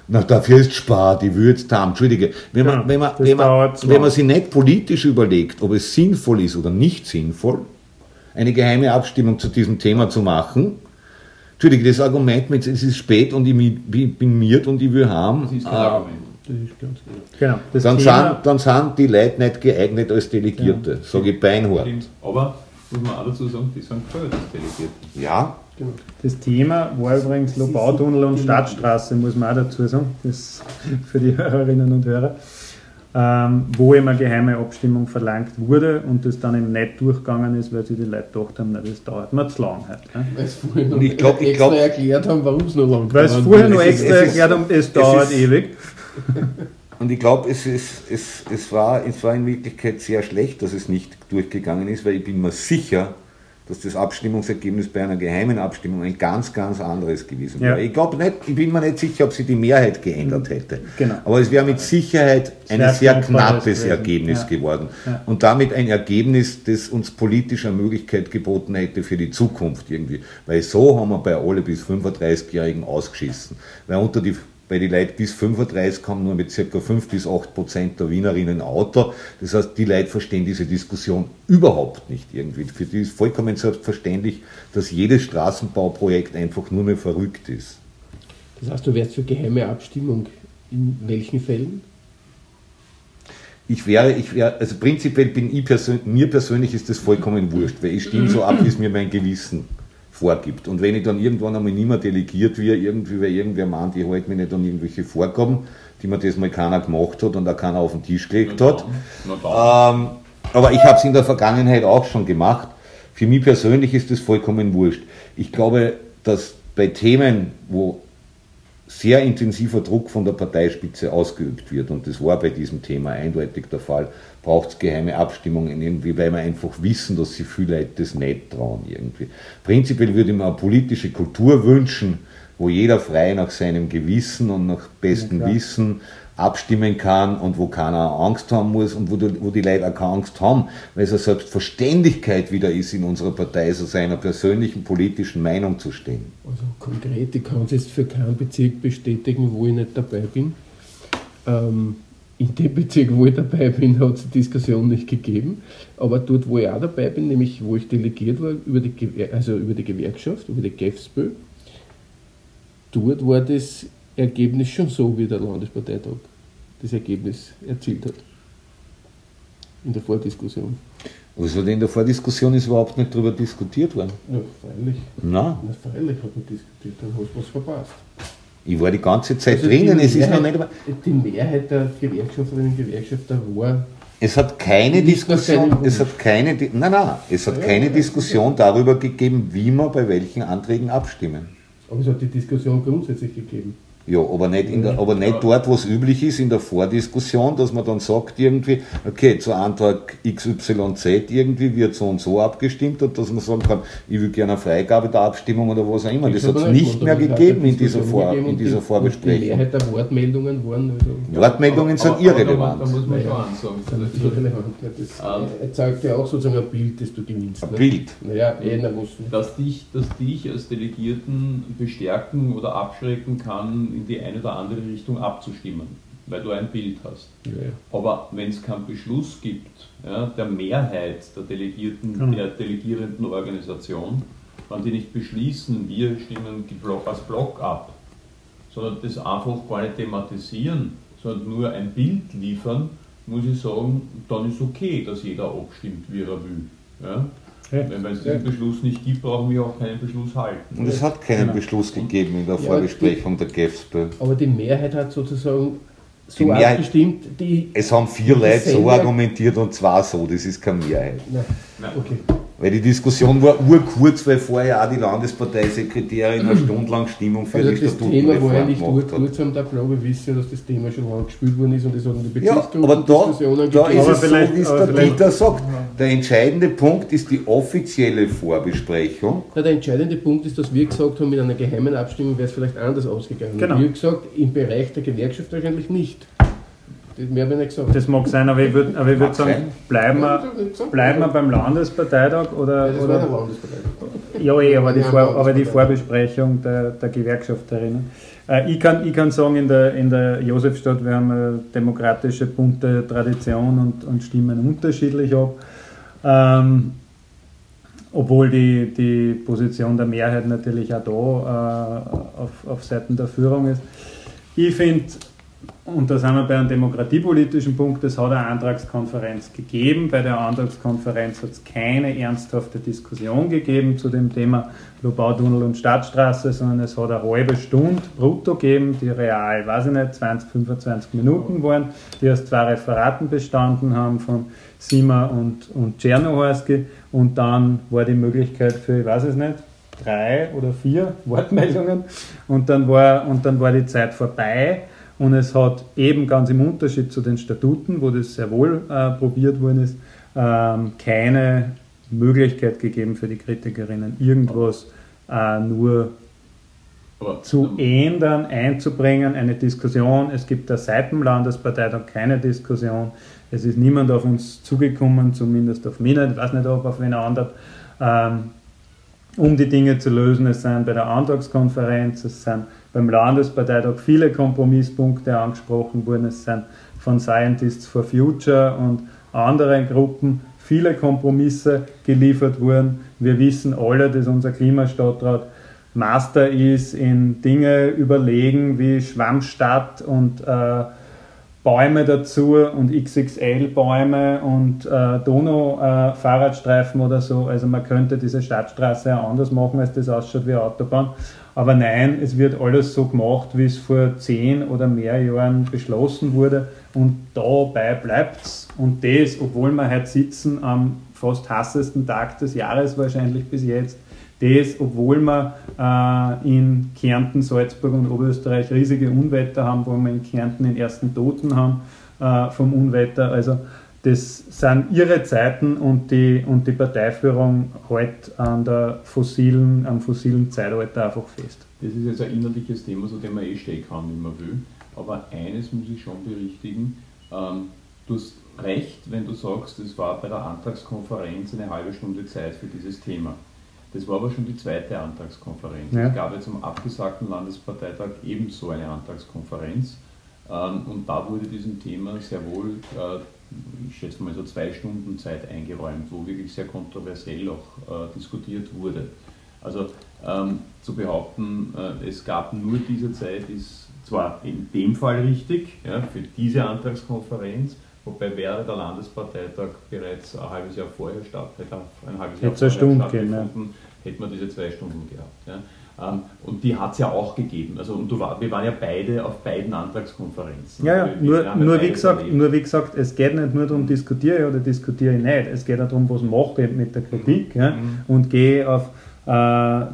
na, dafür ist spart, die Würz haben. Entschuldige, wenn man, ja, wenn, man, wenn, man, wenn man sich nicht politisch überlegt, ob es sinnvoll ist oder nicht sinnvoll, eine geheime Abstimmung zu diesem Thema zu machen, Entschuldige, das Argument mit, es ist spät und ich bin miert und ich will haben. Das ist kein äh, Argument. Das ist ganz genau. Dann, sind, dann sind die Leute nicht geeignet als Delegierte, ja. sage ich beinhart. Aber, muss man auch dazu sagen, die sind gefördert als Delegierte. Ja, Genau. Das Thema war übrigens Lobautunnel und Stadtstraße, muss man auch dazu sagen, das für die Hörerinnen und Hörer, ähm, wo immer geheime Abstimmung verlangt wurde und das dann eben nicht durchgegangen ist, weil sich die Leute gedacht haben, na, das dauert mir zu lang. Halt, ne? Weil sie vorher noch ich glaub, ich extra glaub, erklärt haben, warum es noch lang dauert. Weil sie vorher noch extra erklärt haben, es dauert ewig. Und ich glaube, es, es, es, war, es war in Wirklichkeit sehr schlecht, dass es nicht durchgegangen ist, weil ich bin mir sicher, dass das Abstimmungsergebnis bei einer geheimen Abstimmung ein ganz, ganz anderes gewesen wäre. Ja. Ich, glaub nicht, ich bin mir nicht sicher, ob sie die Mehrheit geändert hätte. Genau. Aber es wäre mit Sicherheit ein sehr, sehr knappes Ergebnis ja. geworden. Ja. Und damit ein Ergebnis, das uns politischer Möglichkeit geboten hätte für die Zukunft irgendwie. Weil so haben wir bei alle bis 35-Jährigen ausgeschissen. Weil unter die bei den Leuten bis 35 haben nur mit ca. 5 bis 8 Prozent der Wienerinnen Auto. Das heißt, die Leute verstehen diese Diskussion überhaupt nicht irgendwie. Für die ist vollkommen selbstverständlich, dass jedes Straßenbauprojekt einfach nur mehr verrückt ist. Das heißt, du wärst für geheime Abstimmung in welchen Fällen? Ich wäre, ich wäre, also prinzipiell bin ich persönlich, mir persönlich ist das vollkommen wurscht, weil ich stimme so ab, wie es mir mein Gewissen vorgibt. Und wenn ich dann irgendwann einmal nicht mehr delegiert werde, irgendwie, weil irgendwer meint, ich halte mich nicht an irgendwelche Vorgaben, die mir das mal keiner gemacht hat und auch keiner auf den Tisch gelegt hat. Ähm, aber ich habe es in der Vergangenheit auch schon gemacht. Für mich persönlich ist das vollkommen wurscht. Ich glaube, dass bei Themen, wo sehr intensiver Druck von der Parteispitze ausgeübt wird, und das war bei diesem Thema eindeutig der Fall, braucht es geheime Abstimmungen irgendwie, weil wir einfach wissen, dass sich viele Leute das nicht trauen irgendwie. Prinzipiell würde ich mir eine politische Kultur wünschen, wo jeder frei nach seinem Gewissen und nach bestem ja, Wissen abstimmen kann und wo keiner Angst haben muss und wo, die, wo die Leute auch keine Angst haben, weil es eine Selbstverständlichkeit wieder ist in unserer Partei, so seiner persönlichen politischen Meinung zu stehen. Also konkret, ich kann es jetzt für keinen Bezirk bestätigen, wo ich nicht dabei bin. Ähm, in dem Bezirk, wo ich dabei bin, hat es Diskussion nicht gegeben. Aber dort, wo ich auch dabei bin, nämlich wo ich delegiert war, über die, also über die Gewerkschaft, über die GEFSPÖ, dort war das Ergebnis schon so, wie der Landesparteitag das Ergebnis erzielt hat. In der Vordiskussion. Also in der Vordiskussion ist überhaupt nicht darüber diskutiert worden? Ja, freilich. Nein. Na, freilich hat man diskutiert, dann hast du was verpasst. Ich war die ganze Zeit also drinnen, es ist noch nicht. Die Mehrheit der Gewerkschafterinnen und Gewerkschafter war. Es hat keine Diskussion, es hat keine, nein, nein, es hat ja, keine ja, Diskussion ja. darüber gegeben, wie wir bei welchen Anträgen abstimmen. Aber es hat die Diskussion grundsätzlich gegeben. Ja, aber nicht, in der, aber nicht dort, wo es üblich ist, in der Vordiskussion, dass man dann sagt irgendwie, okay, zu Antrag XYZ irgendwie wird so und so abgestimmt und dass man sagen kann, ich will gerne eine Freigabe der Abstimmung oder was auch immer. Das hat es nicht mehr gegeben in dieser, Vor, in dieser Vorbesprechung. Die Mehrheit der Wortmeldungen waren also Wortmeldungen sind irrelevant. Da muss man schon ansagen. Das irrelevant. Das zeigt ja auch sozusagen ein Bild, das du gewinnst. Ein ne? Bild? Naja, na, dass, dich, dass dich als Delegierten bestärken oder abschrecken kann, in die eine oder andere Richtung abzustimmen, weil du ein Bild hast. Ja. Aber wenn es keinen Beschluss gibt, ja, der Mehrheit der Delegierten, ja. der delegierenden Organisation, wenn die nicht beschließen, wir stimmen als Block ab, sondern das einfach gar nicht thematisieren, sondern nur ein Bild liefern, muss ich sagen, dann ist okay, dass jeder abstimmt, wie er will. Ja? Wenn es diesen Beschluss nicht gibt, brauchen wir auch keinen Beschluss halten. Und es hat keinen Genau. Beschluss gegeben in der Ja, Vorbesprechung der GEFSPE. Aber die Mehrheit hat sozusagen so Die Mehrheit- abgestimmt, die. Es haben vier Die Leute so argumentiert und zwar so, das ist keine Mehrheit. Nein, Nein. okay. Weil die Diskussion war urkurz, weil vorher auch die Landesparteisekretärin eine Stunde lang Stimmung für Also die das Thema war ja nicht urkurz, da glaube ich wissen, dass das Thema schon lange gespielt worden ist und es hat in der Ja, Bezirksgruppe aber da, Diskussionen da gegeben. ist Aber es so, wie es der Dieter sagt. Der entscheidende Punkt ist die offizielle Vorbesprechung. Na, der entscheidende Punkt ist, dass wir gesagt haben, mit einer geheimen Abstimmung wäre es vielleicht anders ausgegangen. Genau. Wir haben gesagt, im Bereich der Gewerkschaft wahrscheinlich nicht. Das mehr habe ich gesagt. Das mag sein, aber ich würde würd sagen, sein. bleiben wir, bleiben wir beim Landesparteitag oder, Ja, das oder Landespartei. Ja, eh, aber die, Vor aber die Vorbesprechung der, der Gewerkschafterinnen. Äh, ich, kann, ich kann sagen, in der, in der Josefstadt, wir haben eine demokratische, bunte Tradition und, und stimmen unterschiedlich ab. Ähm, obwohl die, die Position der Mehrheit natürlich auch da äh, auf, auf Seiten der Führung ist. Ich finde, und da sind wir bei einem demokratiepolitischen Punkt, es hat eine Antragskonferenz gegeben. Bei der Antragskonferenz hat es keine ernsthafte Diskussion gegeben zu dem Thema Lobautunnel und Stadtstraße, sondern es hat eine halbe Stunde brutto gegeben, die real, weiß ich nicht, 20, 25 Minuten waren, die aus zwei Referaten bestanden haben von Sima und, und Czernohorski. Und dann war die Möglichkeit für, ich weiß es nicht, drei oder vier Wortmeldungen und dann war, und dann war die Zeit vorbei. Und es hat eben ganz im Unterschied zu den Statuten, wo das sehr wohl äh, probiert worden ist, ähm, keine Möglichkeit gegeben für die Kritikerinnen, irgendwas äh, nur Aber zu ähm, ändern, einzubringen, eine Diskussion. Es gibt da seit dem Landesparteitag keine Diskussion. Es ist niemand auf uns zugekommen, zumindest auf mich nicht, ich weiß nicht, ob auf wen anderen, ähm, um die Dinge zu lösen. Es sind bei der Antragskonferenz, es sind beim Landesparteitag viele Kompromisspunkte angesprochen worden. Es sind von Scientists for Future und anderen Gruppen viele Kompromisse geliefert worden. Wir wissen alle, dass unser Klimastadtrat Master ist in Dinge überlegen wie Schwammstadt und äh, Bäume dazu und XXL-Bäume und äh, Donau-Fahrradstreifen oder so. Also man könnte diese Stadtstraße auch anders machen, als das ausschaut wie Autobahn. Aber nein, es wird alles so gemacht, wie es vor zehn oder mehr Jahren beschlossen wurde. Und dabei bleibt es. Und das, obwohl wir heute sitzen am fast hassesten Tag des Jahres wahrscheinlich bis jetzt, das, obwohl wir äh, in Kärnten, Salzburg und Oberösterreich riesige Unwetter haben, wo wir in Kärnten den ersten Toten haben äh, vom Unwetter. Also das sind irre Zeiten und die, und die Parteiführung hält an der fossilen, am fossilen Zeitalter einfach fest. Das ist jetzt ein innerliches Thema, zu dem man eh stehen kann, wie man will. Aber eines muss ich schon berichtigen. Ähm, du hast recht, wenn du sagst, es war bei der Antragskonferenz eine halbe Stunde Zeit für dieses Thema. Das war aber schon die zweite Antragskonferenz. Ja. Es gab jetzt am abgesagten Landesparteitag ebenso eine Antragskonferenz. Ähm, und da wurde diesem Thema sehr wohl, äh, ich schätze mal so zwei Stunden Zeit eingeräumt, wo wirklich sehr kontroversiell auch äh, diskutiert wurde. Also ähm, zu behaupten, äh, es gab nur diese Zeit, ist zwar in dem Fall richtig, ja, für diese Antragskonferenz, wobei wäre der Landesparteitag bereits ein halbes Jahr vorher statt, hätte ein halbes Jahr Hätte vorher Stunde gegeben, stattgefunden, hätte man diese zwei Stunden gehabt. Ja. Ähm, und die hat es ja auch gegeben. Also, und war, wir waren ja beide auf beiden Antragskonferenzen. Ja, ja, Also nur, ja nur, wie gesagt, erlebt. nur wie gesagt, es geht nicht nur darum, diskutiere ich oder diskutiere ich nicht. Es geht auch darum, was mache ich mit der Kritik ja? Mhm. und gehe auf äh,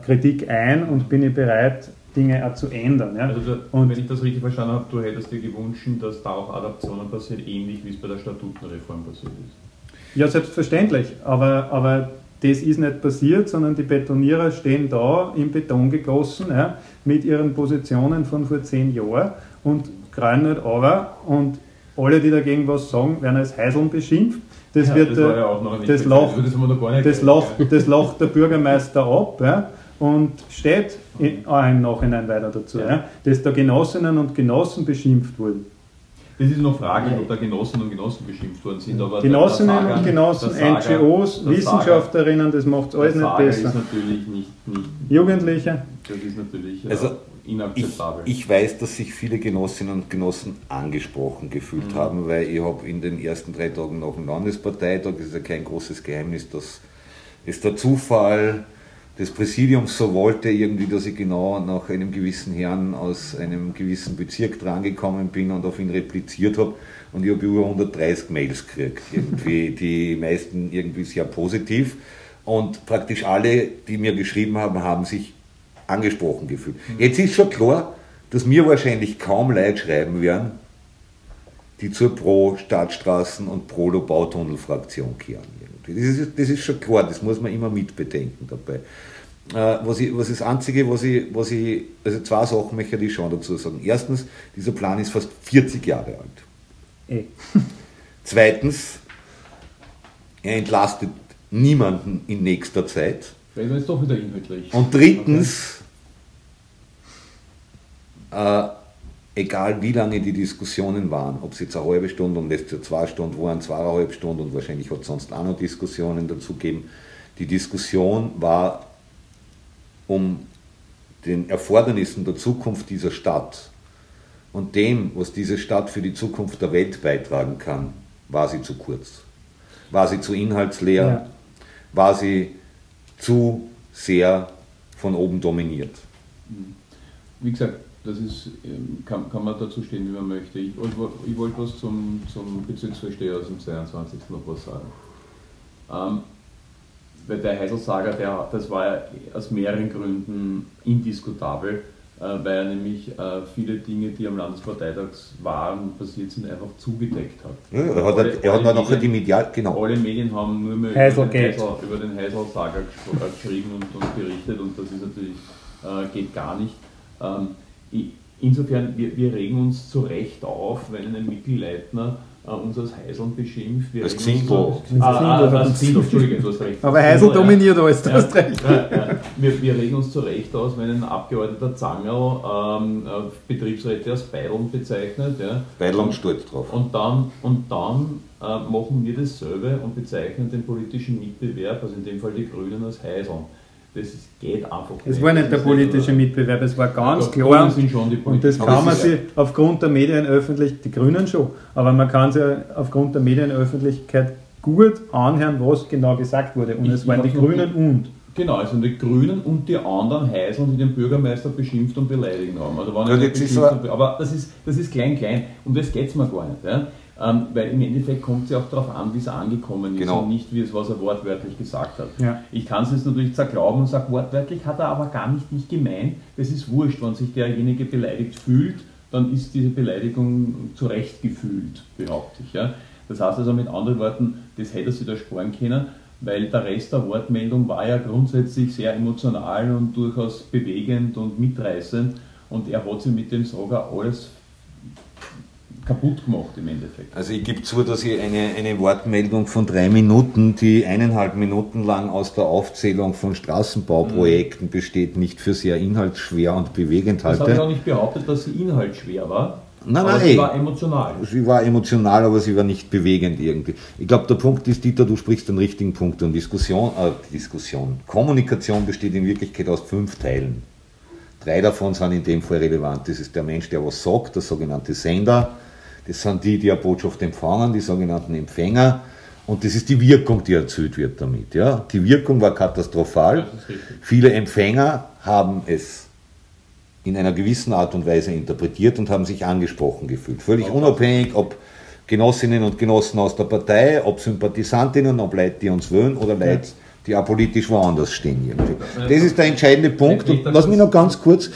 Kritik ein und bin ich bereit, Dinge auch zu ändern. Ja? Also, Und- wenn ich das richtig verstanden habe, du hättest dir gewünscht, dass da auch Adaptionen passieren, ähnlich wie es bei der Statutenreform passiert ist. Ja, selbstverständlich, aber, aber das ist nicht passiert, sondern die Betonierer stehen da im Beton gegossen ja, mit ihren Positionen von vor zehn Jahren und kreien nicht aber und alle, die dagegen was sagen, werden als Heiseln beschimpft. Das, Ja, wird, das äh, ja das lacht- das das, lacht, das lacht der Bürgermeister ab ja, und steht in, auch im Nachhinein weiter dazu, dass da Genossinnen und Genossen beschimpft wurden. Das ist noch fraglich, ob da Genossen und Genossen beschimpft worden sind. Aber Genossinnen der und Genossen, Sager- NGOs, Wissenschaftlerinnen, das macht alles nicht besser. ist natürlich nicht, nicht Jugendliche, das ist natürlich Also, äh, Ich, inakzeptabel. ich weiß, dass sich viele Genossinnen und Genossen angesprochen gefühlt haben, weil ich habe in den ersten drei Tagen nach dem Landesparteitag, das ist ja kein großes Geheimnis, dass es der Zufall des Präsidiums so wollte, irgendwie, dass ich genau nach einem gewissen Herrn aus einem gewissen Bezirk drangekommen bin und auf ihn repliziert habe. Und ich habe über 130 Mails gekriegt, irgendwie, die meisten irgendwie sehr positiv. Und praktisch alle, die mir geschrieben haben, haben sich angesprochen gefühlt. Jetzt ist schon klar, dass mir wahrscheinlich kaum Leute schreiben werden, die zur Pro-Stadtstraßen- und Pro-Bautunnel-Fraktion kehren. Das ist, das ist schon klar, das muss man immer mitbedenken dabei. Äh, was, ich, was das Einzige, was ich, was ich, also zwei Sachen möchte ich schon dazu sagen. Erstens, dieser Plan ist fast 40 Jahre alt. Eh. Zweitens, er entlastet niemanden in nächster Zeit. Reden wir jetzt doch wieder inhaltlich. Und drittens, äh, egal wie lange die Diskussionen waren, ob es jetzt eine halbe Stunde und letzte zwei Stunden waren, zweieinhalb Stunden und wahrscheinlich hat es sonst auch noch Diskussionen dazu gegeben, die Diskussion war um den Erfordernissen der Zukunft dieser Stadt und dem, was diese Stadt für die Zukunft der Welt beitragen kann, war sie zu kurz. War sie zu inhaltsleer, Ja. war sie zu sehr von oben dominiert. Wie gesagt, das ist, ähm, kann, kann man dazu stehen, wie man möchte. Ich, wollte- ich wollte was zum, zum Bezirksvorsteher aus dem 22. noch was sagen. Ähm, weil der Heiselsager, der, das war ja aus mehreren Gründen indiskutabel, äh, weil er nämlich äh, viele Dinge, die am Landesparteitag waren, passiert sind, einfach zugedeckt hat. Ja, er hat, Alle- er hat dann nachher die Medien- Medial, genau. Alle Medien haben nur mehr über den. Heisel, über den Heiselsager äh, geschrieben und, und berichtet und das ist natürlich, äh, geht gar nicht. Ähm, insofern, wir, wir regen uns zu Recht auf, wenn ein Mittelleitner äh, uns als Heiseln beschimpft. Wir Als regen uns Xindel. zu- Ah, ah, du hast recht. Aber Heisel Xindel, ja. dominiert alles, du hast recht. Ja, ja. Wir, wir regen uns zu Recht aus, wenn ein Abgeordneter Zangerl ähm, äh, Betriebsräte als Beideln bezeichnet. Ja. Beide lang stolz drauf. Und dann, und dann äh, machen wir dasselbe und bezeichnen den politischen Mitbewerb, also in dem Fall die Grünen, als Heiseln. Das geht einfach Es war nicht der Das politische Mitbewerb, es war ganz Die klar. Sind schon die Und das kann man es sich aufgrund der Medienöffentlichkeit, die Grünen schon, aber man kann sich aufgrund der Medienöffentlichkeit gut anhören, was genau gesagt wurde. Und Ich- es waren die Grünen und. Genau, also die Grünen und die anderen Heiseln, die den Bürgermeister beschimpft und beleidigt haben. Also waren Ja, nicht jetzt ist beschimpft aber- und be- aber das ist, das ist klein, klein. Und das geht es mir gar nicht. Ja? Ähm, weil im Endeffekt kommt es ja auch darauf an, wie es angekommen ist Genau. und nicht, wie es, was er wortwörtlich gesagt hat. Ja. Ich kann es jetzt natürlich zerglauben und sage, wortwörtlich hat er aber gar nicht, nicht gemeint. Das ist wurscht, wenn sich derjenige beleidigt fühlt, dann ist diese Beleidigung zu Recht gefühlt, behaupte ich. Ja? Das heißt also mit anderen Worten, das hätte er sich da sparen können, weil der Rest der Wortmeldung war ja grundsätzlich sehr emotional und durchaus bewegend und mitreißend und er hat sich mit dem Sager alles kaputt gemacht im Endeffekt. Also ich gebe zu, dass ich eine, eine Wortmeldung von drei Minuten, die eineinhalb Minuten lang aus der Aufzählung von Straßenbauprojekten besteht, nicht für sehr inhaltsschwer und bewegend Das habe ich auch halte. nicht behauptet, dass sie inhaltsschwer war, Nein, aber nein, sie war emotional. Sie war emotional, aber sie war nicht bewegend irgendwie. Ich glaube, der Punkt ist, Dieter, du sprichst den richtigen Punkt an. Diskussion, äh, Diskussion. Kommunikation besteht in Wirklichkeit aus fünf Teilen. Drei davon sind in dem Fall relevant. Das ist der Mensch, der was sagt, der sogenannte Sender. Das sind die, die eine Botschaft empfangen, die sogenannten Empfänger. Und das ist die Wirkung, die erzielt wird damit. Ja? Die Wirkung war katastrophal. Viele Empfänger haben es in einer gewissen Art und Weise interpretiert und haben sich angesprochen gefühlt. Völlig unabhängig, ob Genossinnen und Genossen aus der Partei, ob Sympathisantinnen, ob Leute, die uns wollen oder Leute, die auch politisch woanders stehen. Irgendwie. Das ist der entscheidende Punkt. Und lass mich noch ganz kurz,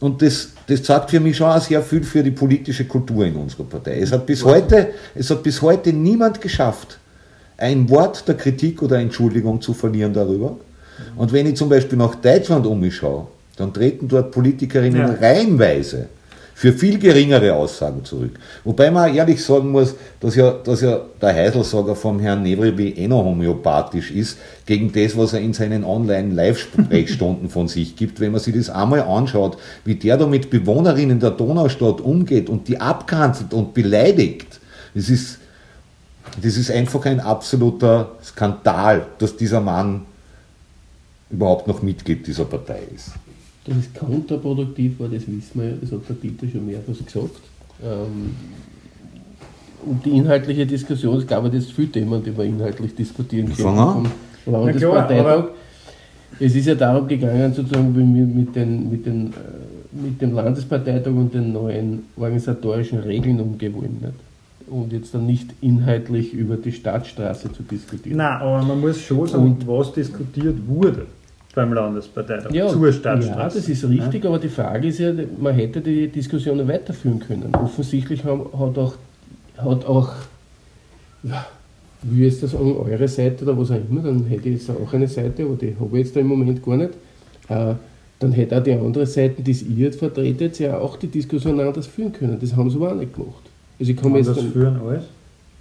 und das, das sagt für mich schon auch sehr viel für die politische Kultur in unserer Partei. Es hat bis heute, es hat bis heute niemand geschafft, ein Wort der Kritik oder Entschuldigung zu verlieren darüber. Und wenn ich zum Beispiel nach Deutschland umschaue, dann treten dort Politikerinnen Ja. reihenweise für viel geringere Aussagen zurück. Wobei man ehrlich sagen muss, dass ja, dass ja der Heiselsager vom Herrn Nevribi eh noch homöopathisch ist, gegen das, was er in seinen Online-Live-Sprechstunden von sich gibt. Wenn man sich das einmal anschaut, wie der da mit Bewohnerinnen der Donaustadt umgeht und die abkanzelt und beleidigt, das ist, das ist einfach ein absoluter Skandal, dass dieser Mann überhaupt noch Mitglied dieser Partei ist. Dass es kontraproduktiv war, das wissen wir ja, das hat der Dieter schon mehrfach gesagt. Ähm, und die inhaltliche Diskussion, ich glaube, das ist viel Themen, die wir inhaltlich diskutieren können. Vom, Landesparteitag. Es ist ja darum gegangen, sozusagen, wie wir mit, den, mit, den, äh, mit dem Landesparteitag und den neuen organisatorischen Regeln umgehen wollen. Nicht? Und jetzt dann nicht inhaltlich über die Staatsstraße zu diskutieren. Nein, aber man muss schon sagen, und, was diskutiert wurde beim Landesparteitag ja, zur Stadtstraße. Ja, das ist richtig, ja? aber die Frage ist ja, man hätte die Diskussionen weiterführen können. Offensichtlich hat auch, hat auch ja, wie ist das an eure Seite oder was auch immer, dann hätte ich auch eine Seite, aber die habe ich jetzt da im Moment gar nicht. Äh, dann hätte auch die andere Seite, die ihr jetzt vertretet, ja auch die Diskussion anders führen können. Das haben sie aber auch nicht gemacht. Also ich kann jetzt dann, führen alles?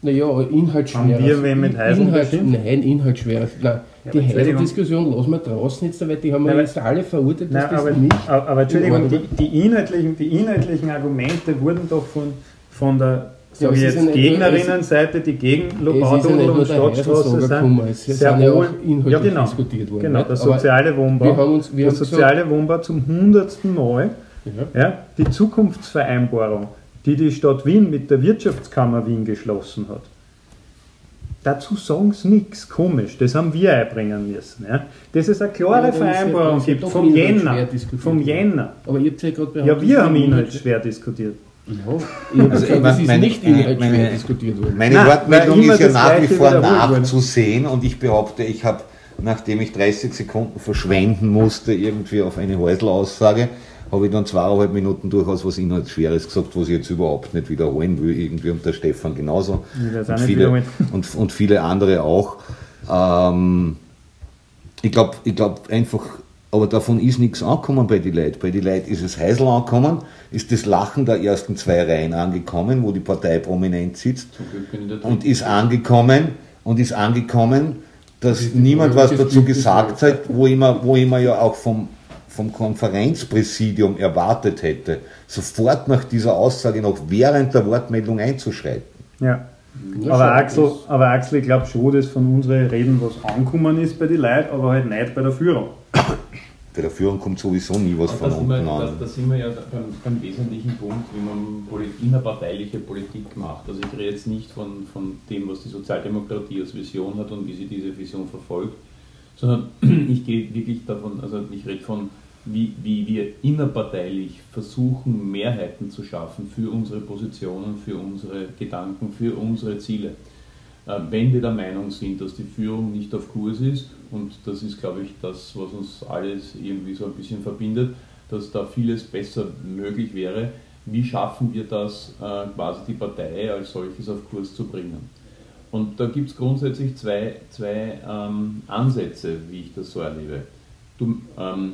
Naja, inhaltsschwer. Haben wir wen mit Heisel Inhalt, Nein, inhaltsschwer. Nein, ja, die Heisel-Diskussion lassen wir draußen jetzt, weil die haben wir jetzt alle verurteilt, dass nein, das aber, nicht aber, aber Entschuldigung, die, die, inhaltlichen, die inhaltlichen Argumente wurden doch von, von der ja, jetzt Gegnerinnenseite, die gegen Lobautunnel und Stadtstraße sind, sehr wohl ja, genau, diskutiert worden. Genau, der soziale Wohnbau, uns, der soziale Wohnbau zum hundertsten Mal, ja. ja. die Zukunftsvereinbarung, die die Stadt Wien mit der Wirtschaftskammer Wien geschlossen hat. Dazu sagen sie nichts, komisch, das haben wir einbringen müssen. Ja. Dass es eine klare ja, Vereinbarung gibt vom Jänner, vom Jänner. Aber ihr habt ja gerade Ja, wir haben inhaltsschwer diskutiert. Ja, also gesagt, das ist meine, nicht meine, meine, diskutiert worden. Meine Wortmeldung ist ja nach wie vor nachzusehen und ich behaupte, ich habe, nachdem ich 30 Sekunden verschwenden musste, irgendwie auf eine Häusl-Aussage, habe ich dann zweieinhalb Minuten durchaus was Inhaltsschweres gesagt, was ich jetzt überhaupt nicht wiederholen will, irgendwie und der Stefan genauso und viele, und, und viele andere auch. Ähm, ich glaube ich glaub einfach, aber davon ist nichts angekommen bei den Leuten. Bei den Leuten ist es Heisel angekommen, ist das Lachen der ersten zwei Reihen angekommen, wo die Partei prominent sitzt. Und ist angekommen, und ist angekommen, dass niemand was dazu gesagt hat, wo immer, wo immer ja auch vom, vom Konferenzpräsidium erwartet hätte, sofort nach dieser Aussage noch während der Wortmeldung einzuschreiten. Ja. Aber Axel, aber Axel, ich glaube schon, dass von unseren Reden was angekommen ist bei den Leuten, aber halt nicht bei der Führung bei der Führung kommt sowieso nie was von unten wir, an. Da, sind wir ja beim, beim, wesentlichen Punkt, wie man innerparteiliche Politik macht. Also ich rede jetzt nicht von, von dem, was die Sozialdemokratie als Vision hat und wie sie diese Vision verfolgt, sondern ich gehe wirklich davon, also ich rede von, wie, wie wir innerparteilich versuchen, Mehrheiten zu schaffen für unsere Positionen, für unsere Gedanken, für unsere Ziele. Äh, wenn wir der Meinung sind, dass die Führung nicht auf Kurs ist, und das ist, glaube ich, das, was uns alles irgendwie so ein bisschen verbindet, dass da vieles besser möglich wäre, wie schaffen wir das, äh, quasi die Partei als solches auf Kurs zu bringen. Und da gibt es grundsätzlich zwei, zwei ähm, Ansätze, wie ich das so erlebe. Du, ähm,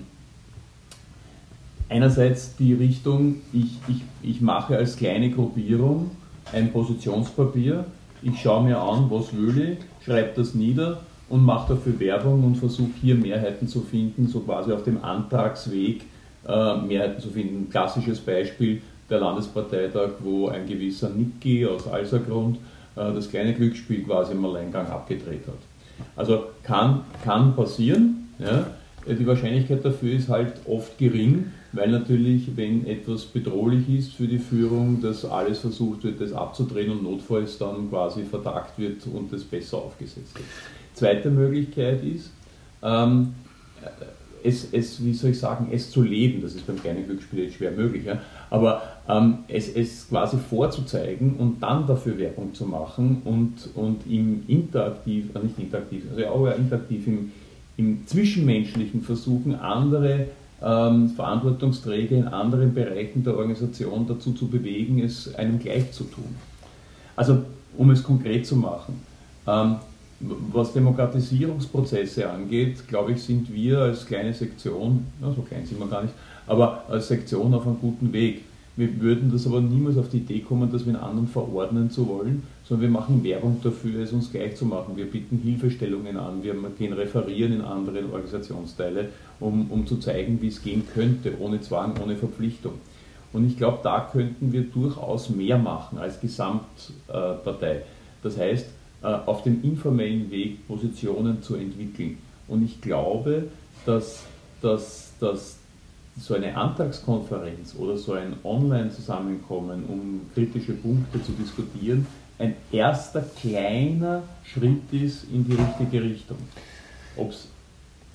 einerseits die Richtung, ich, ich, ich mache als kleine Gruppierung ein Positionspapier, ich schaue mir an, was will ich, schreibe das nieder und mache dafür Werbung und versuche hier Mehrheiten zu finden, so quasi auf dem Antragsweg äh, Mehrheiten zu finden. Klassisches Beispiel der Landesparteitag, wo ein gewisser Niki aus Alsergrund äh, das kleine Glücksspiel quasi im Alleingang abgedreht hat. Also kann, kann passieren. Ja. Die Wahrscheinlichkeit dafür ist halt oft gering, weil natürlich, wenn etwas bedrohlich ist für die Führung, dass alles versucht wird, das abzudrehen und notfalls dann quasi vertagt wird und das besser aufgesetzt wird. Zweite Möglichkeit ist, ähm, es, es, wie soll ich sagen, es zu leben, das ist beim kleinen Glücksspiel jetzt schwer möglich, ja? aber ähm, es, es quasi vorzuzeigen und dann dafür Werbung zu machen und, und im interaktiv, äh nicht interaktiv, also ja, aber interaktiv im, im Zwischenmenschlichen versuchen, andere ähm, Verantwortungsträger in anderen Bereichen der Organisation dazu zu bewegen, es einem gleich zu tun. Also, um es konkret zu machen, ähm, was Demokratisierungsprozesse angeht, glaube ich, sind wir als kleine Sektion, na, so klein sind wir gar nicht, aber als Sektion auf einem guten Weg. Wir würden das aber niemals auf die Idee kommen, dass wir einen anderen verordnen zu wollen, sondern wir machen Werbung dafür, es uns gleich zu machen. Wir bieten Hilfestellungen an, wir gehen referieren in andere Organisationsteile, um, um zu zeigen, wie es gehen könnte, ohne Zwang, ohne Verpflichtung. Und ich glaube, da könnten wir durchaus mehr machen als Gesamtpartei. Das heißt, auf dem informellen Weg Positionen zu entwickeln. Und ich glaube, dass, dass, dass so eine Antragskonferenz oder so ein Online-Zusammenkommen, um kritische Punkte zu diskutieren, ein erster kleiner Schritt ist in die richtige Richtung. Ob es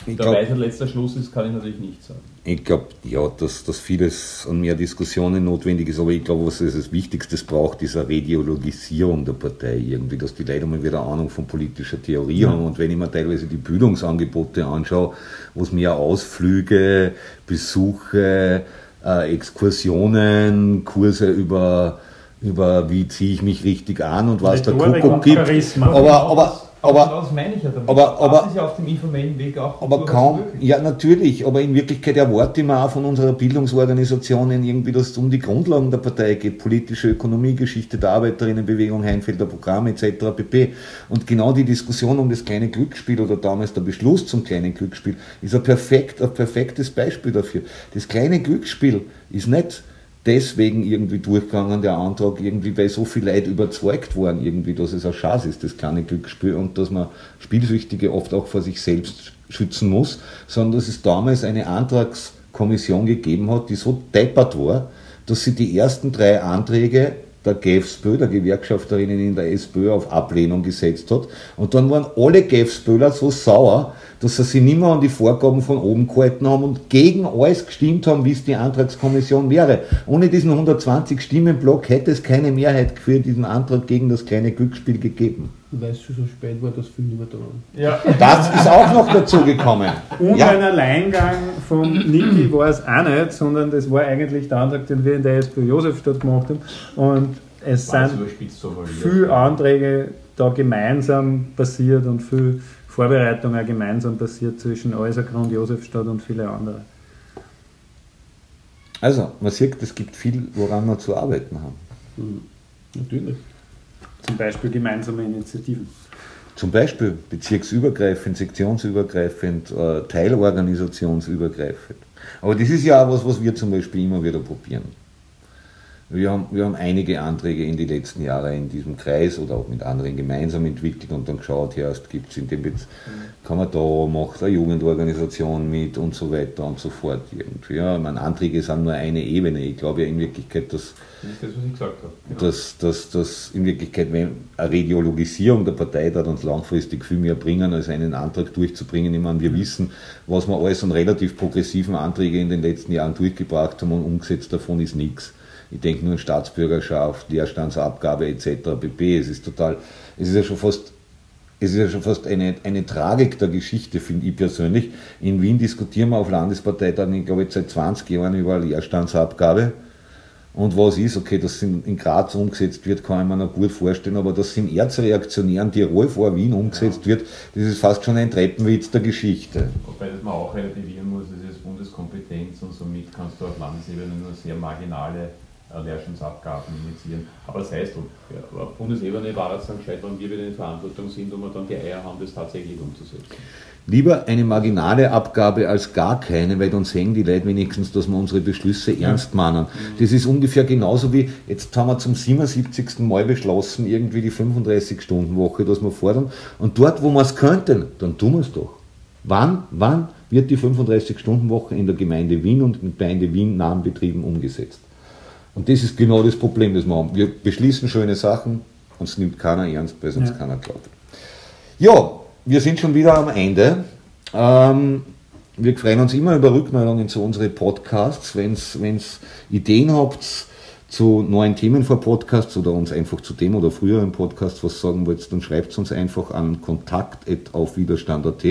der glaub, Weisheit letzter Schluss ist, kann ich natürlich nicht sagen. Ich glaube, ja, dass, dass vieles an mehr Diskussionen notwendig ist, aber ich glaube, was es das Wichtigste braucht, ist eine Rediologisierung der Partei irgendwie, dass die Leute mal wieder Ahnung von politischer Theorie ja. haben. Und wenn ich mir teilweise die Bildungsangebote anschaue, wo es mehr Ausflüge, Besuche, äh, Exkursionen, Kurse über, über wie ziehe ich mich richtig an und was der Kuckuck gibt. Aber, aber, aber, das meine ich ja damit. Aber, aber, das ist ja auf dem informellen Weg auch aber kaum, ja natürlich, aber in Wirklichkeit erwarte ich mir auch von unserer Bildungsorganisationen irgendwie, dass es um die Grundlagen der Partei geht, politische Ökonomie, Geschichte der Arbeiterinnenbewegung, Heinfelder Programm etc. pp. Und genau die Diskussion um das kleine Glücksspiel oder damals der Beschluss zum kleinen Glücksspiel ist ein, perfekt, ein perfektes Beispiel dafür. Das kleine Glücksspiel ist nicht deswegen irgendwie durchgegangen, der Antrag, irgendwie, weil so viele Leute überzeugt waren, irgendwie, dass es ein Schatz ist, das kleine Glücksspiel, und dass man Spielsüchtige oft auch vor sich selbst schützen muss, sondern dass es damals eine Antragskommission gegeben hat, die so deppert war, dass sie die ersten drei Anträge der GFSPÖ, der Gewerkschafterinnen in der SPÖ, auf Ablehnung gesetzt hat. Und dann waren alle GFSPÖler so sauer, dass sie sich nicht mehr an die Vorgaben von oben gehalten haben und gegen alles gestimmt haben, wie es die Antragskommission wäre. Ohne diesen 120 Stimmenblock hätte es keine Mehrheit für diesen Antrag gegen das kleine Glücksspiel gegeben. Weil es schon so spät war, dass viel nicht mehr dran. Ja. Das ist auch noch dazu gekommen. Und ja. ein Alleingang von Niki war es auch nicht, sondern das war eigentlich der Antrag, den wir in der SPÖ Josefstadt gemacht haben. Und es sind viele Anträge da gemeinsam passiert und viel Vorbereitung auch gemeinsam passiert zwischen Äußergrund, Josefstadt und viele andere. Also, man sieht, es gibt viel, woran wir zu arbeiten haben. Mhm. Natürlich. Zum Beispiel gemeinsame Initiativen. Zum Beispiel bezirksübergreifend, sektionsübergreifend, äh, teilorganisationsübergreifend. Aber das ist ja auch was, was wir zum Beispiel immer wieder probieren. Wir haben, wir haben einige Anträge in die letzten Jahre in diesem Kreis oder auch mit anderen gemeinsam entwickelt und dann geschaut, erst gibt es in dem jetzt, kann man da, macht eine Jugendorganisation mit und so weiter und so fort irgendwie. Ja, meine Anträge sind nur eine Ebene. Ich glaube ja in Wirklichkeit, dass, das. Genau. dass, dass, dass in Wirklichkeit eine Radiologisierung der Partei wird uns langfristig viel mehr bringen, als einen Antrag durchzubringen. Ich meine, wir wissen, was wir alles an relativ progressiven Anträgen in den letzten Jahren durchgebracht haben und umgesetzt davon ist nichts. Ich denke nur an Staatsbürgerschaft, Leerstandsabgabe etc. pp. Es ist total, es ist ja schon fast es ist ja schon fast eine, eine Tragik der Geschichte, finde ich persönlich. In Wien diskutieren wir auf Landesparteitagen, ich glaube, seit 20 Jahren über Leerstandsabgabe. Und was ist, okay, dass in, Graz umgesetzt wird, kann ich mir noch gut vorstellen, aber dass in erzreaktionären Tirol vor Wien umgesetzt wird, das ist fast schon ein Treppenwitz der Geschichte. Wobei das man auch relativieren muss, das ist Bundeskompetenz und somit kannst du auf Landesebene nur sehr marginale äh, Leerstandsabgaben initiieren. Aber das heißt, auf Bundesebene war es dann gescheit, wenn wir wieder in Verantwortung sind und wir dann die Eier haben, das tatsächlich umzusetzen. Lieber eine marginale Abgabe als gar keine, weil dann sehen die Leute wenigstens, dass wir unsere Beschlüsse ja. ernst meinen. Das ist ungefähr genauso wie, jetzt haben wir zum 77. Mal beschlossen, irgendwie die 35-Stunden-Woche, dass wir fordern. Und dort, wo wir es könnten, dann tun wir es doch. Wann, wann wird die 35-Stunden-Woche in der Gemeinde Wien und in Gemeinde Wien nahen Betrieben umgesetzt? Und das ist genau das Problem, das wir haben. Wir beschließen schöne Sachen und es nimmt keiner ernst, weil es uns ja. keiner glaubt. Ja, wir sind schon wieder am Ende. Ähm, wir freuen uns immer über Rückmeldungen zu unseren Podcasts. Wenn ihr Ideen habt zu neuen Themen vor Podcasts oder uns einfach zu dem oder früheren Podcasts was sagen wollt, dann schreibt es uns einfach an kontakt.aufwiderstand.at.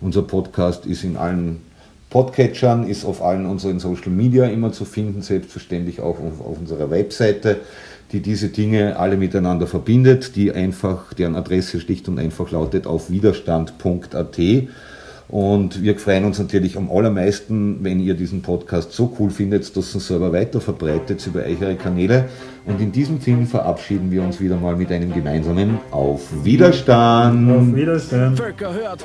Unser Podcast ist in allen Podcatchern, ist auf allen unseren Social Media immer zu finden, selbstverständlich auch auf, auf unserer Webseite, die diese Dinge alle miteinander verbindet, die einfach, deren Adresse schlicht und einfach lautet auf widerstand.at. Und wir freuen uns natürlich am allermeisten, wenn ihr diesen Podcast so cool findet, dass ihr ihn selber weiter verbreitet über eure Kanäle. Und in diesem Film verabschieden wir uns wieder mal mit einem gemeinsamen Auf Widerstand. Auf Widerstand. Völker hört.